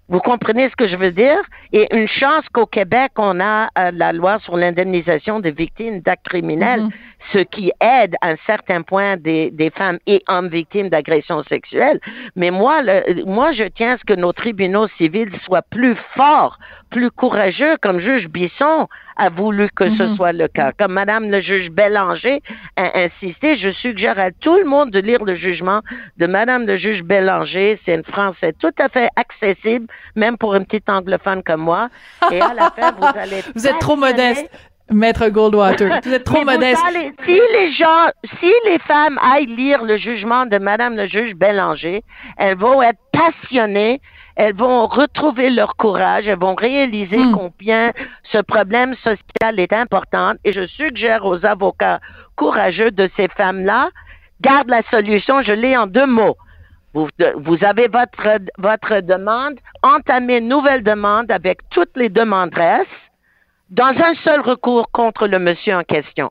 Speaker 5: Vous comprenez ce que je veux dire? Et une chance qu'au Québec, on a euh, la loi sur l'indemnisation des victimes d'actes criminels, mhm. ce qui aide à un certain point des, des femmes et hommes victimes d'agressions sexuelles. Mais moi, le, moi, je tiens à ce que nos tribunaux civils soient plus forts, plus courageux, comme juge Bisson a voulu que ce mhm. soit le cas. Comme Madame le juge Bélanger a insisté, je suggère à tout le monde de lire le jugement de Madame le juge Bélanger. C'est une français tout à fait accessible, même pour une petite anglophone comme moi. Et à la fin, vous allez...
Speaker 1: vous êtes trop modeste. Maître Goldwater, vous êtes trop modeste.
Speaker 5: si les gens, si les femmes aillent lire le jugement de Madame le juge Bélanger, elles vont être passionnées elles vont retrouver leur courage, elles vont réaliser hmm. combien ce problème social est important. Et je suggère aux avocats courageux de ces femmes-là, garde la solution, je l'ai en deux mots. Vous, vous, avez votre, votre demande, entamez une nouvelle demande avec toutes les demanderesses dans un seul recours contre le monsieur en question.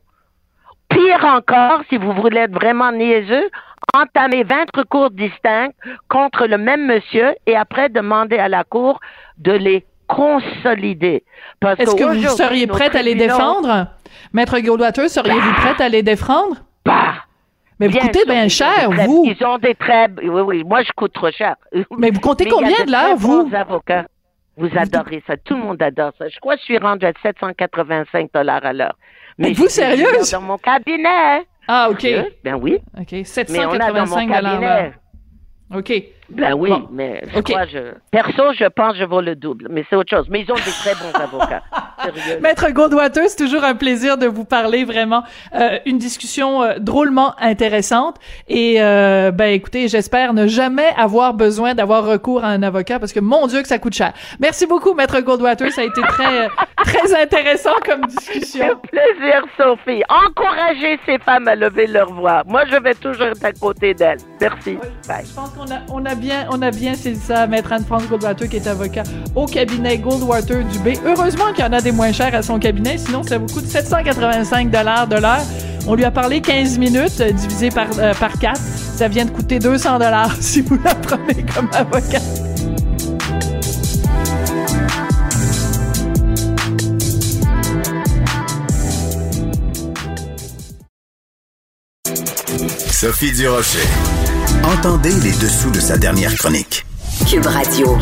Speaker 5: Pire encore, si vous voulez être vraiment niaiseux, entamer 20 recours distincts contre le même monsieur et après demander à la Cour de les consolider.
Speaker 1: Est-ce que vous seriez prête à les défendre? Maître Goldwater, seriez-vous bah! prête à les défendre?
Speaker 5: Bah!
Speaker 1: Mais vous coûtez bien cher, vous.
Speaker 5: Ils ont des très... Oui, oui, moi, je coûte trop cher.
Speaker 1: Mais vous comptez combien de l'heure, vous?
Speaker 5: avocats. Vous adorez ça. Tout le monde adore ça. Je crois que je suis rendue à 785 dollars à l'heure.
Speaker 1: Mais vous sérieuse?
Speaker 5: Dans mon cabinet.
Speaker 1: Ah, OK.
Speaker 5: Ben oui.
Speaker 1: OK. 785 dollars. OK.
Speaker 5: Ben oui, mais je crois, je, perso, je pense que je vaux le double, mais c'est autre chose. Mais ils ont des très bons avocats.
Speaker 1: Maître Goldwater, c'est toujours un plaisir de vous parler, vraiment. Euh, une discussion euh, drôlement intéressante. Et, euh, ben écoutez, j'espère ne jamais avoir besoin d'avoir recours à un avocat parce que, mon Dieu, que ça coûte cher. Merci beaucoup, Maître Goldwater. Ça a été très, très intéressant comme discussion.
Speaker 5: C'est plaisir, Sophie. Encouragez ces femmes à lever leur voix. Moi, je vais toujours être à côté d'elles. Merci. Bye.
Speaker 1: Je pense qu'on a, on a bien, on a bien saisi ça. Maître Anne-France Goldwater, qui est avocat au cabinet Goldwater du B. Heureusement qu'il y en a des moins chers à son cabinet, sinon ça vous coûte 785 de l'heure. On lui a parlé 15 minutes, euh, divisé par, euh, par 4. Ça vient de coûter 200 dollars si vous la prenez comme avocat.
Speaker 2: Sophie Durocher. Entendez les dessous de sa dernière chronique.
Speaker 3: Cube Radio.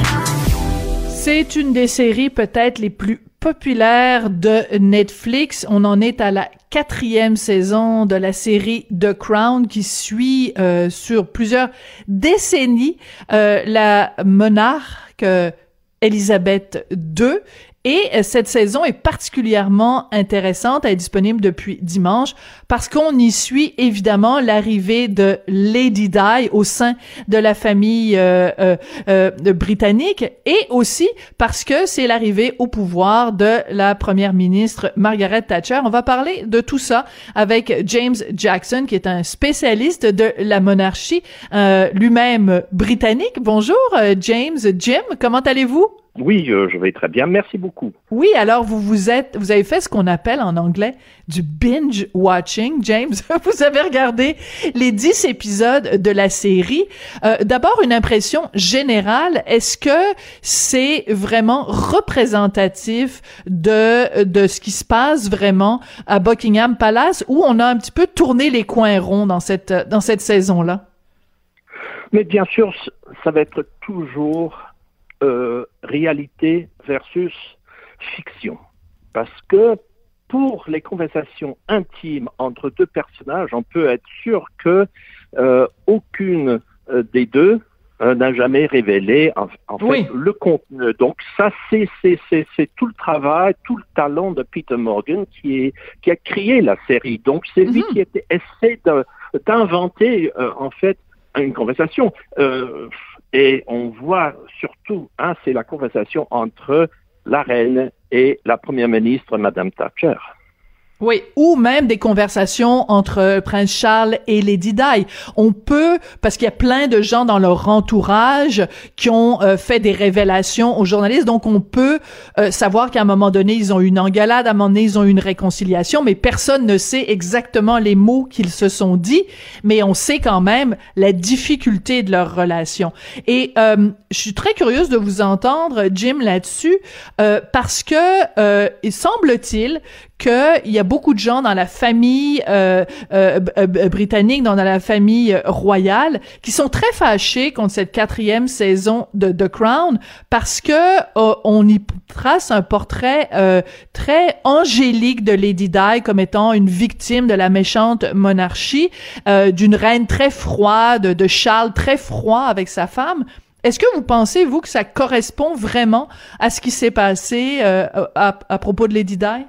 Speaker 1: C'est une des séries peut-être les plus populaires de Netflix. On en est à la quatrième saison de la série The Crown qui suit euh, sur plusieurs décennies euh, la monarque Elisabeth II et euh, cette saison est particulièrement intéressante. Elle est disponible depuis dimanche parce qu'on y suit évidemment l'arrivée de Lady Di au sein de la famille euh, euh, britannique et aussi parce que c'est l'arrivée au pouvoir de la première ministre Margaret Thatcher. On va parler de tout ça avec James Jackson qui est un spécialiste de la monarchie, lui-même britannique. Bonjour James, Jim, comment allez-vous?
Speaker 6: Oui, euh, je vais très bien. Merci beaucoup.
Speaker 1: Oui, alors vous vous êtes, vous avez fait ce qu'on appelle en anglais du binge watching, James. Vous avez regardé les dix épisodes de la série. Euh, D'abord, une impression générale. Est-ce que c'est vraiment représentatif de de ce qui se passe vraiment à Buckingham Palace, où on a un petit peu tourné les coins ronds dans cette dans cette saison-là?
Speaker 6: Mais bien sûr, ça va être toujours euh, réalité versus fiction. Parce que pour les conversations intimes entre deux personnages, on peut être sûr que euh, aucune euh, des deux n'a jamais révélé en, fait le contenu. Donc ça, c'est tout le travail, tout le talent de Peter Morgan qui, est, qui a créé la série. Donc c'est lui mhm. qui était essaie d'inventer en fait une conversation. Et on voit surtout, hein, c'est la conversation entre la reine et la première ministre, Madame Thatcher.
Speaker 1: Oui, ou même des conversations entre Prince Charles et Lady Di. On peut, parce qu'il y a plein de gens dans leur entourage qui ont euh, fait des révélations aux journalistes, donc on peut euh, savoir qu'à un moment donné, ils ont eu une engueulade, à un moment donné, ils ont eu une réconciliation, mais personne ne sait exactement les mots qu'ils se sont dit, mais on sait quand même la difficulté de leur relation. Et euh, je suis très curieuse de vous entendre, Jim, là-dessus, parce que il semble-t-il qu'il y a beaucoup de gens dans la famille euh, euh, euh, britannique, dans la famille royale, qui sont très fâchés contre cette quatrième saison de The Crown parce que on y trace un portrait très angélique de Lady Di comme étant une victime de la méchante monarchie, d'une reine très froide, de Charles très froid avec sa femme. Est-ce que vous pensez, vous, que ça correspond vraiment à ce qui s'est passé à, à propos de Lady Di?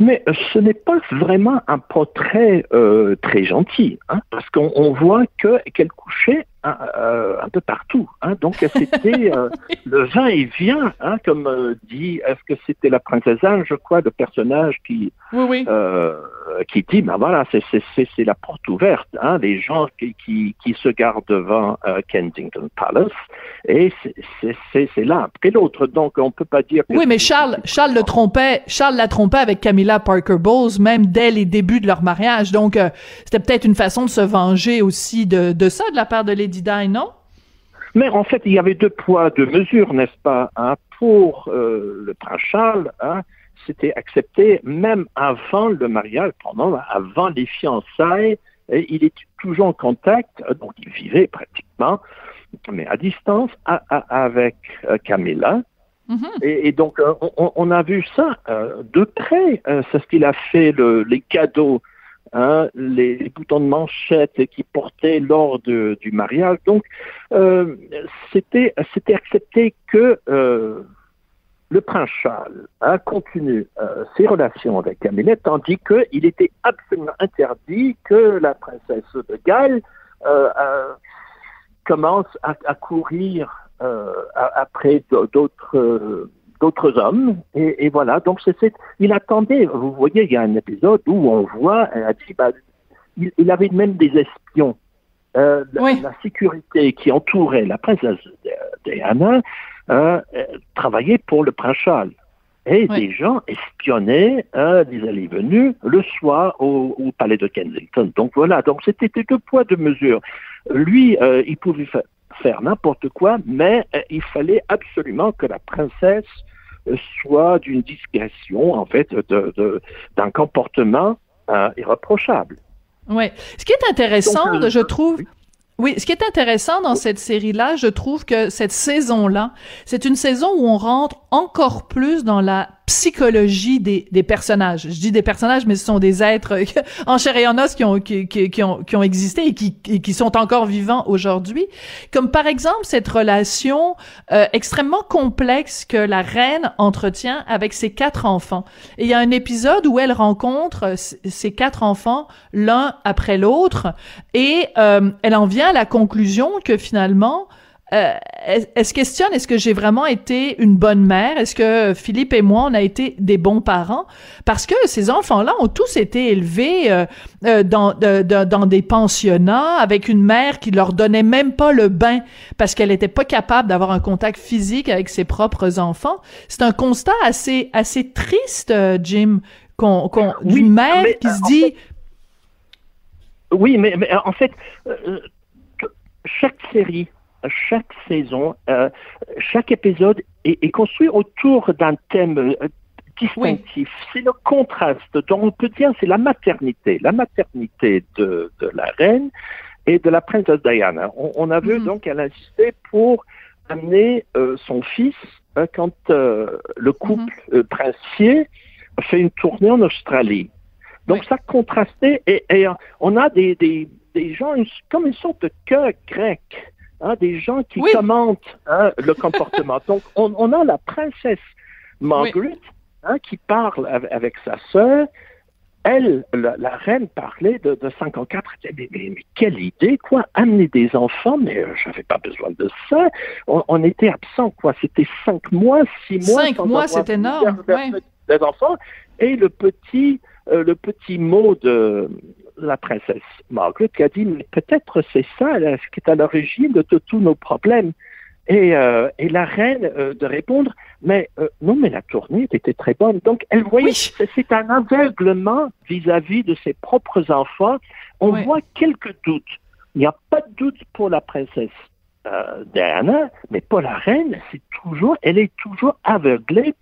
Speaker 6: Mais ce n'est pas vraiment un portrait euh, très gentil, hein, parce qu'on voit que qu'elle couchait euh, un peu partout. Hein. Donc c'était euh, le vin et vient, hein, comme euh, dit, est-ce que c'était la princesse Anne, je crois, le personnage qui qui dit, ben voilà, c'est la porte ouverte, hein, les gens qui, qui, qui se gardent devant Kensington Palace, et c'est l'un après l'autre. Donc on peut pas dire. Que
Speaker 1: oui, mais Charles Charles le trompait, Charles la trompait avec Camilla Parker Bowles même dès les débuts de leur mariage. Donc c'était peut-être une façon de se venger aussi de, de ça de la part de Lady non?
Speaker 6: Mais en fait, il y avait deux poids, deux mesures, n'est-ce pas hein? Pour euh, le prince Charles, hein, c'était accepté même avant le mariage, pendant, avant les fiançailles. Et il était toujours en contact, donc il vivait pratiquement, mais à distance, avec euh, Camilla. Mm-hmm. et, donc, euh, on, a vu ça de près. c'est ce qu'il a fait, les cadeaux Hein, les, boutons de manchette qui portaient lors du mariage. Donc, euh, c'était accepté que euh, le prince Charles a continué euh, ses relations avec Camilla, tandis qu'il était absolument interdit que la princesse de Galles commence à, à courir après d'autres d'autres hommes. Et, voilà, donc c'est, il attendait. Vous voyez, il y a un épisode où on voit, a dit, bah, il, avait même des espions. Euh, la, sécurité qui entourait la princesse Diana euh, euh, travaillait pour le prince Charles. Et des gens espionnaient euh, des allées-venues le soir au, palais de Kensington. Donc voilà, donc c'était deux poids, deux mesures. Lui, il pouvait faire n'importe quoi, mais il fallait absolument que la princesse soit d'une discrétion, en fait, d'un comportement euh, irréprochable.
Speaker 1: Ouais. Ce qui est intéressant, je trouve, oui, ce qui est intéressant dans cette série-là, je trouve que cette saison-là, c'est une saison où on rentre encore plus dans la psychologie des, des personnages. Je dis des personnages, mais ce sont des êtres en chair et en os qui ont, qui, qui, ont, qui ont existé et qui, qui sont encore vivants aujourd'hui. Comme par exemple cette relation euh, extrêmement complexe que la reine entretient avec ses quatre enfants. Et il y a un épisode où elle rencontre ces quatre enfants l'un après l'autre et euh, elle en vient à la conclusion que finalement, euh, elle, se questionne est-ce que j'ai vraiment été une bonne mère? Est-ce que Philippe et moi on a été des bons parents? Parce que ces enfants-là ont tous été élevés euh, euh dans, dans des pensionnats avec une mère qui leur donnait même pas le bain parce qu'elle n'était pas capable d'avoir un contact physique avec ses propres enfants. C'est un constat assez assez triste, euh, Jim, qu'on qu'on d'une mère qui se dit.
Speaker 6: Oui, mais, mais en fait, chaque série chaque saison, euh, chaque épisode est, construit autour d'un thème euh, distinctif. C'est le contraste. Donc on peut dire c'est la maternité, la maternité de, la reine et de la princesse Diana. On, a vu mhm. donc elle insisté pour amener euh, son fils quand le couple mhm. princier fait une tournée en Australie. Donc ça contrastait et, on a des, des, des gens comme une sorte de cœur grec Hein, des gens qui commentent hein, le comportement. Donc, on, a la princesse Margaret hein, qui parle avec, sa sœur. Elle, la, reine, parlait de, de 54. Mais, mais, quelle idée, quoi, amener des enfants, mais je euh, j'avais pas besoin de ça. On, était absent, quoi. C'était cinq mois, six mois.
Speaker 1: Cinq mois, c'est énorme.
Speaker 6: Des enfants. Et le petit, euh, le petit mot de, la princesse Margaret qui a dit, mais peut-être c'est ça ce qui est à l'origine de, tous nos problèmes. Et, euh, et la reine euh, de répondre, mais euh, non, mais la tournée était très bonne. Donc, elle voyait, c'est un aveuglement vis-à-vis de ses propres enfants. On voit quelques doutes. Il n'y a pas de doute pour la princesse Diana, mais pour la reine, c'est toujours, elle est toujours aveuglée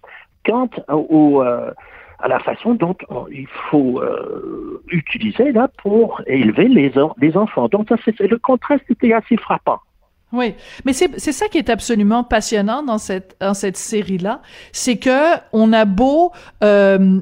Speaker 6: quant au, à la façon dont il faut euh, utiliser là pour élever les, enfants. Donc ça, c'est le contraste était assez frappant.
Speaker 1: Oui, mais c'est ça qui est absolument passionnant dans cette dans cette série là, c'est que on a beau euh,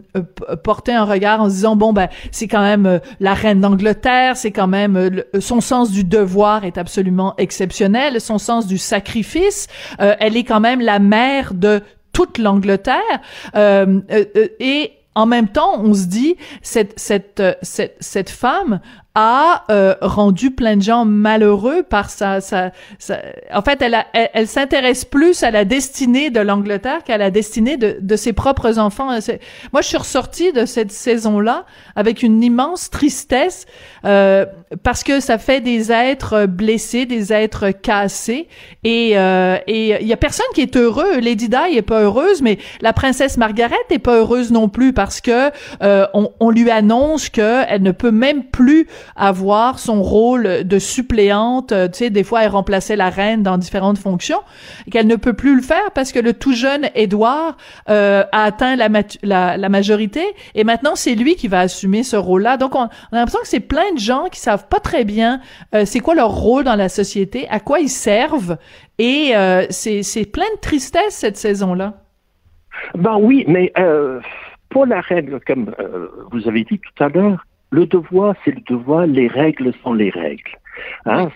Speaker 1: porter un regard en se disant bon ben c'est quand même euh, la reine d'Angleterre, c'est quand même euh, son sens du devoir est absolument exceptionnel, son sens du sacrifice, elle est quand même la mère de toute l'Angleterre euh, euh, euh, et en même temps, on se dit cette cette cette cette femme a euh, rendu plein de gens malheureux par sa, sa, en fait elle, elle, s'intéresse plus à la destinée de l'Angleterre qu'à la destinée de, de ses propres enfants. Moi je suis ressortie de cette saison là avec une immense tristesse euh, parce que ça fait des êtres blessés des êtres cassés et euh, et il y a personne qui est heureux. Lady Di est pas heureuse mais la princesse Margaret est pas heureuse non plus parce que euh, on, on lui annonce que elle ne peut même plus avoir son rôle de suppléante. Euh, tu sais, des fois, elle remplaçait la reine dans différentes fonctions, qu'elle ne peut plus le faire parce que le tout jeune Édouard euh, a atteint la, la, majorité, et maintenant, c'est lui qui va assumer ce rôle-là. Donc, on, a l'impression que c'est plein de gens qui savent pas très bien euh, c'est quoi leur rôle dans la société, à quoi ils servent, et c'est plein de tristesse cette saison-là.
Speaker 6: Ben oui, mais pour la reine, comme vous avez dit tout à l'heure, le devoir, c'est le devoir, les règles sont les règles. Hein,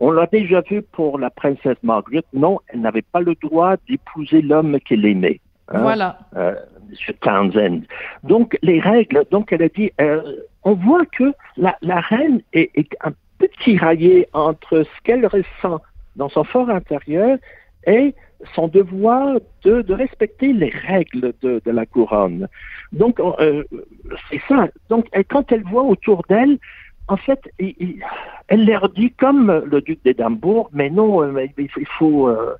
Speaker 6: on l'a déjà vu pour la princesse Margaret. Non, elle n'avait pas le droit d'épouser l'homme qu'elle aimait.
Speaker 1: Hein, voilà.
Speaker 6: Euh, Monsieur Townsend. Donc, les règles, donc elle a dit, euh, on voit que la, reine est, un peu tiraillée entre ce qu'elle ressent dans son fort intérieur et son devoir de, respecter les règles de, la couronne. Donc, euh, c'est ça. Donc, quand elle voit autour d'elle, en fait, elle leur dit comme le duc d'Édimbourg, mais non, euh, il faut, euh,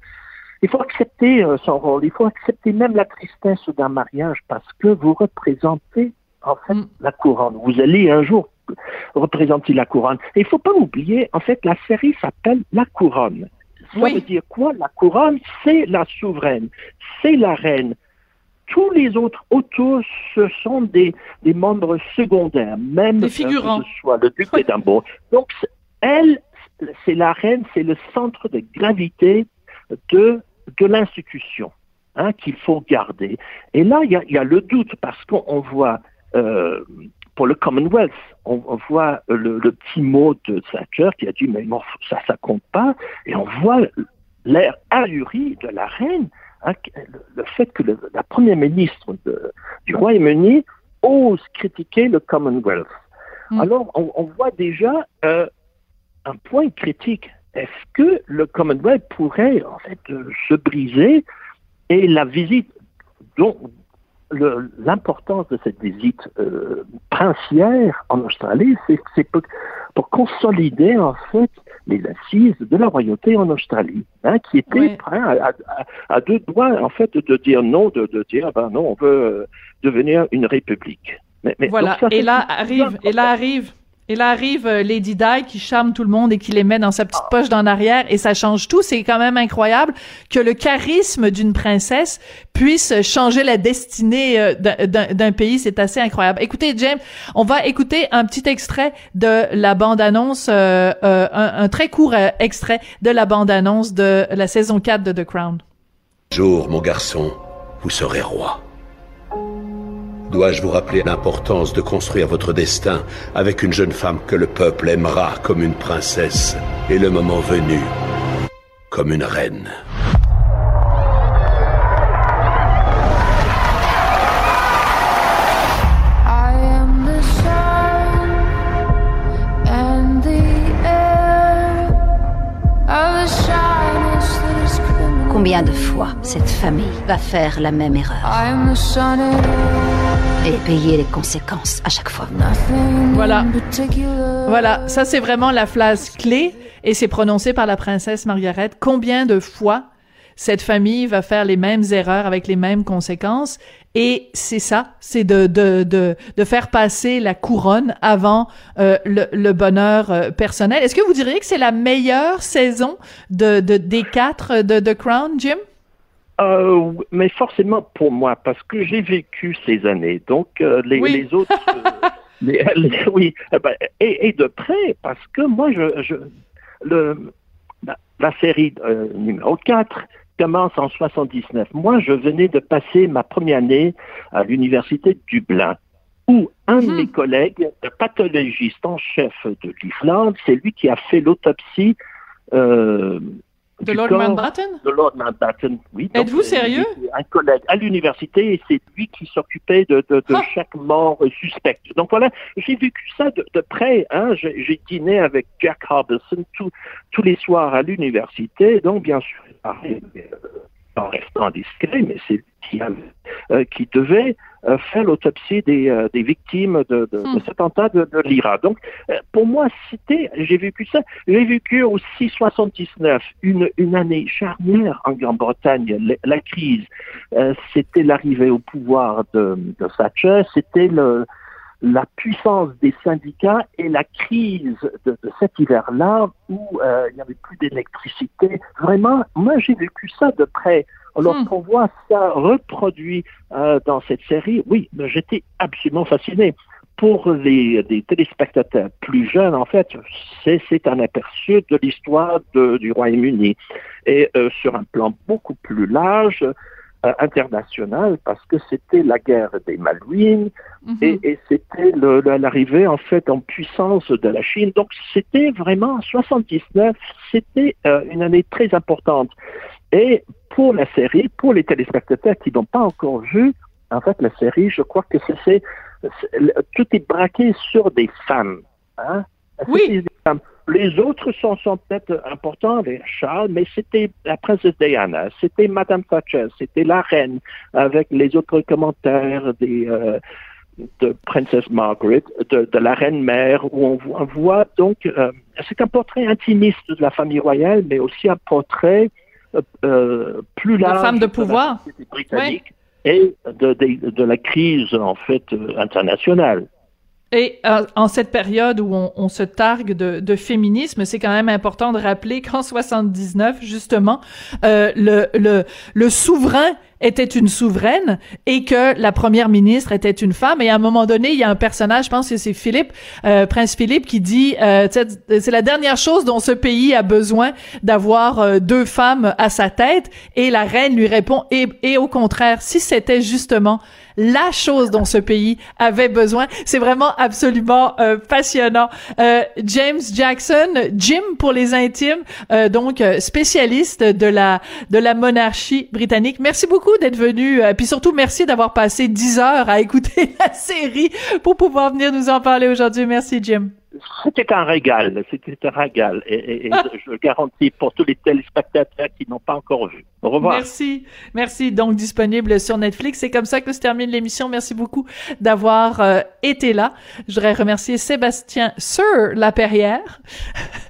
Speaker 6: il faut accepter son rôle, il faut accepter même la tristesse d'un mariage parce que vous représentez en fait mm. la couronne. Vous allez un jour représenter la couronne. il faut pas oublier, en fait, la série s'appelle La couronne. Ça veut dire quoi La couronne, c'est la souveraine, c'est la reine. tous les autres autour, ce sont des, des membres secondaires, même
Speaker 1: des figurants.
Speaker 6: que ce soit le duc d'Édimbourg. Donc, elle, c'est la reine, c'est le centre de gravité de, de l'institution hein, qu'il faut garder. Et là, il y a, y a, le doute parce qu'on voit euh, pour le Commonwealth, on, on voit le, le, petit mot de Thatcher qui a dit mais non, ça, ça compte pas, et on voit l'air ahuri de la reine Hein, le fait que le, la première ministre de, du Royaume-Uni ose critiquer le Commonwealth. Mm. Alors, on, on, voit déjà euh, un point critique. Est-ce que le Commonwealth pourrait en fait euh, se briser et la visite dont l'importance de cette visite euh, princière en Australie, c'est pour, pour consolider en fait les assises de la royauté en Australie, hein, qui étaient oui. prêts à, à, à, deux doigts, en fait, de dire non, de, de dire, ben non, on veut euh, devenir une république.
Speaker 1: Mais, mais voilà. Donc, ça, et là arrive, et là arrive et là arrive euh, Lady Di qui charme tout le monde et qui les met dans sa petite poche d'en arrière et ça change tout. C'est quand même incroyable que le charisme d'une princesse puisse changer la destinée euh, d'un pays. C'est assez incroyable. Écoutez, James, on va écouter un petit extrait de la bande-annonce, euh, euh, un, très court extrait de la bande-annonce de la saison 4 de The Crown.
Speaker 7: Jour, mon garçon, vous serez roi. Dois-je vous rappeler l'importance de construire votre destin avec une jeune femme que le peuple aimera comme une princesse et le moment venu, comme une reine?
Speaker 8: Combien de fois cette famille va faire la même erreur? Et payer les conséquences à chaque fois.
Speaker 1: Voilà. Voilà, ça c'est vraiment la phrase clé et c'est prononcé par la princesse Margaret. Combien de fois cette famille va faire les mêmes erreurs avec les mêmes conséquences? Et c'est ça, c'est de, de, de, de, faire passer la couronne avant euh, le, bonheur euh, personnel. Est-ce que vous diriez que c'est la meilleure saison de, de, des quatre de The Crown, Jim?
Speaker 6: Euh, mais forcément pour moi, parce que j'ai vécu ces années. Donc, euh, les, oui. les, autres. euh, les, les, oui, eh ben, et, et, de près, parce que moi, je. je le, la, la série numéro 4 commence en 79. Moi, je venais de passer ma première année à l'université de Dublin où un de mes collègues, le pathologiste en chef de l'Islande, c'est lui qui a fait l'autopsie euh,
Speaker 1: de Lord Mountbatten?
Speaker 6: De Lord Mountbatten, oui.
Speaker 1: Êtes-vous sérieux?
Speaker 6: Un collègue à l'université et c'est lui qui s'occupait de, de, de ah. chaque mort suspecte. Donc voilà, j'ai vécu ça de, de près. Hein. J'ai dîné avec Jack Harbison tous les soirs à l'université. Donc bien sûr, pareil, en restant discret, mais c'est qui, euh, qui devait euh, faire l'autopsie des, euh, des victimes de, de, hmm. de, cet attentat de, de l'IRA. Donc, euh, pour moi, c'était, j'ai vécu ça, j'ai vécu aussi 79, une, une année charnière en Grande-Bretagne, la, la, crise, euh, c'était l'arrivée au pouvoir de, de Thatcher, c'était le, la puissance des syndicats et la crise de, de cet hiver-là où euh, il n'y avait plus d'électricité. Vraiment, moi j'ai vécu ça de près. Lorsqu'on hmm. voit ça reproduit euh, dans cette série, oui, j'étais absolument fasciné. Pour les, les, téléspectateurs plus jeunes, en fait, c'est un aperçu de l'histoire du Royaume-Uni. Et euh, sur un plan beaucoup plus large, euh, international parce que c'était la guerre des Malouines et, et c'était l'arrivée en fait en puissance de la Chine. Donc c'était vraiment 79, c'était euh, une année très importante. Et pour la série, pour les téléspectateurs qui n'ont pas encore vu, en fait la série, je crois que c'est tout est braqué sur des femmes. Hein?
Speaker 1: Oui.
Speaker 6: Des femmes. Les autres sont, sont peut-être importants, les Charles, mais c'était la princesse Diana, c'était Madame Thatcher, c'était la reine, avec les autres commentaires des, euh, de Princess Margaret, de, de, la reine mère, où on, on voit donc, euh, c'est un portrait intimiste de la famille royale, mais aussi un portrait euh, plus large
Speaker 1: de femme de pouvoir,
Speaker 6: de britannique ouais. et de, de, de, la crise en fait internationale.
Speaker 1: Et euh, en cette période où on, on se targue de, de féminisme, c'est quand même important de rappeler qu'en 79, justement, euh, le, le, le souverain était une souveraine et que la première ministre était une femme. Et à un moment donné, il y a un personnage, je pense que c'est Philippe, euh, Prince Philippe, qui dit euh, c'est la dernière chose dont ce pays a besoin d'avoir euh, deux femmes à sa tête. Et la reine lui répond et, et au contraire, si c'était justement la chose dont ce pays avait besoin. C'est vraiment absolument euh, passionnant. Euh, James Jackson, Jim pour les intimes, euh, donc spécialiste de la de la monarchie britannique. Merci beaucoup d'être venu, puis surtout merci d'avoir passé 10 heures à écouter la série pour pouvoir venir nous en parler aujourd'hui. Merci Jim.
Speaker 6: C'était un régal, c'était un régal. Et, ah. je le garantis pour tous les téléspectateurs qui n'ont pas encore vu. Au revoir.
Speaker 1: Merci, merci. Donc disponible sur Netflix. C'est comme ça que se termine l'émission. Merci beaucoup d'avoir euh, été là. Je voudrais remercier Sébastien Sir Laperrière.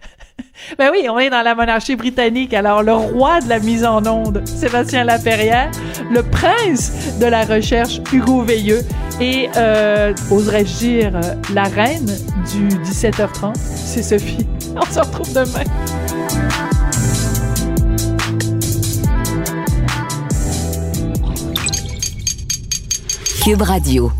Speaker 1: Ben oui, on est dans la monarchie britannique. Alors, le roi de la mise en onde, Sébastien Laperrière, le prince de la recherche, Hugo Veilleux, et, euh, oserais-je dire, euh, la reine du 17h30, c'est Sophie. On se retrouve demain.
Speaker 3: Cube Radio.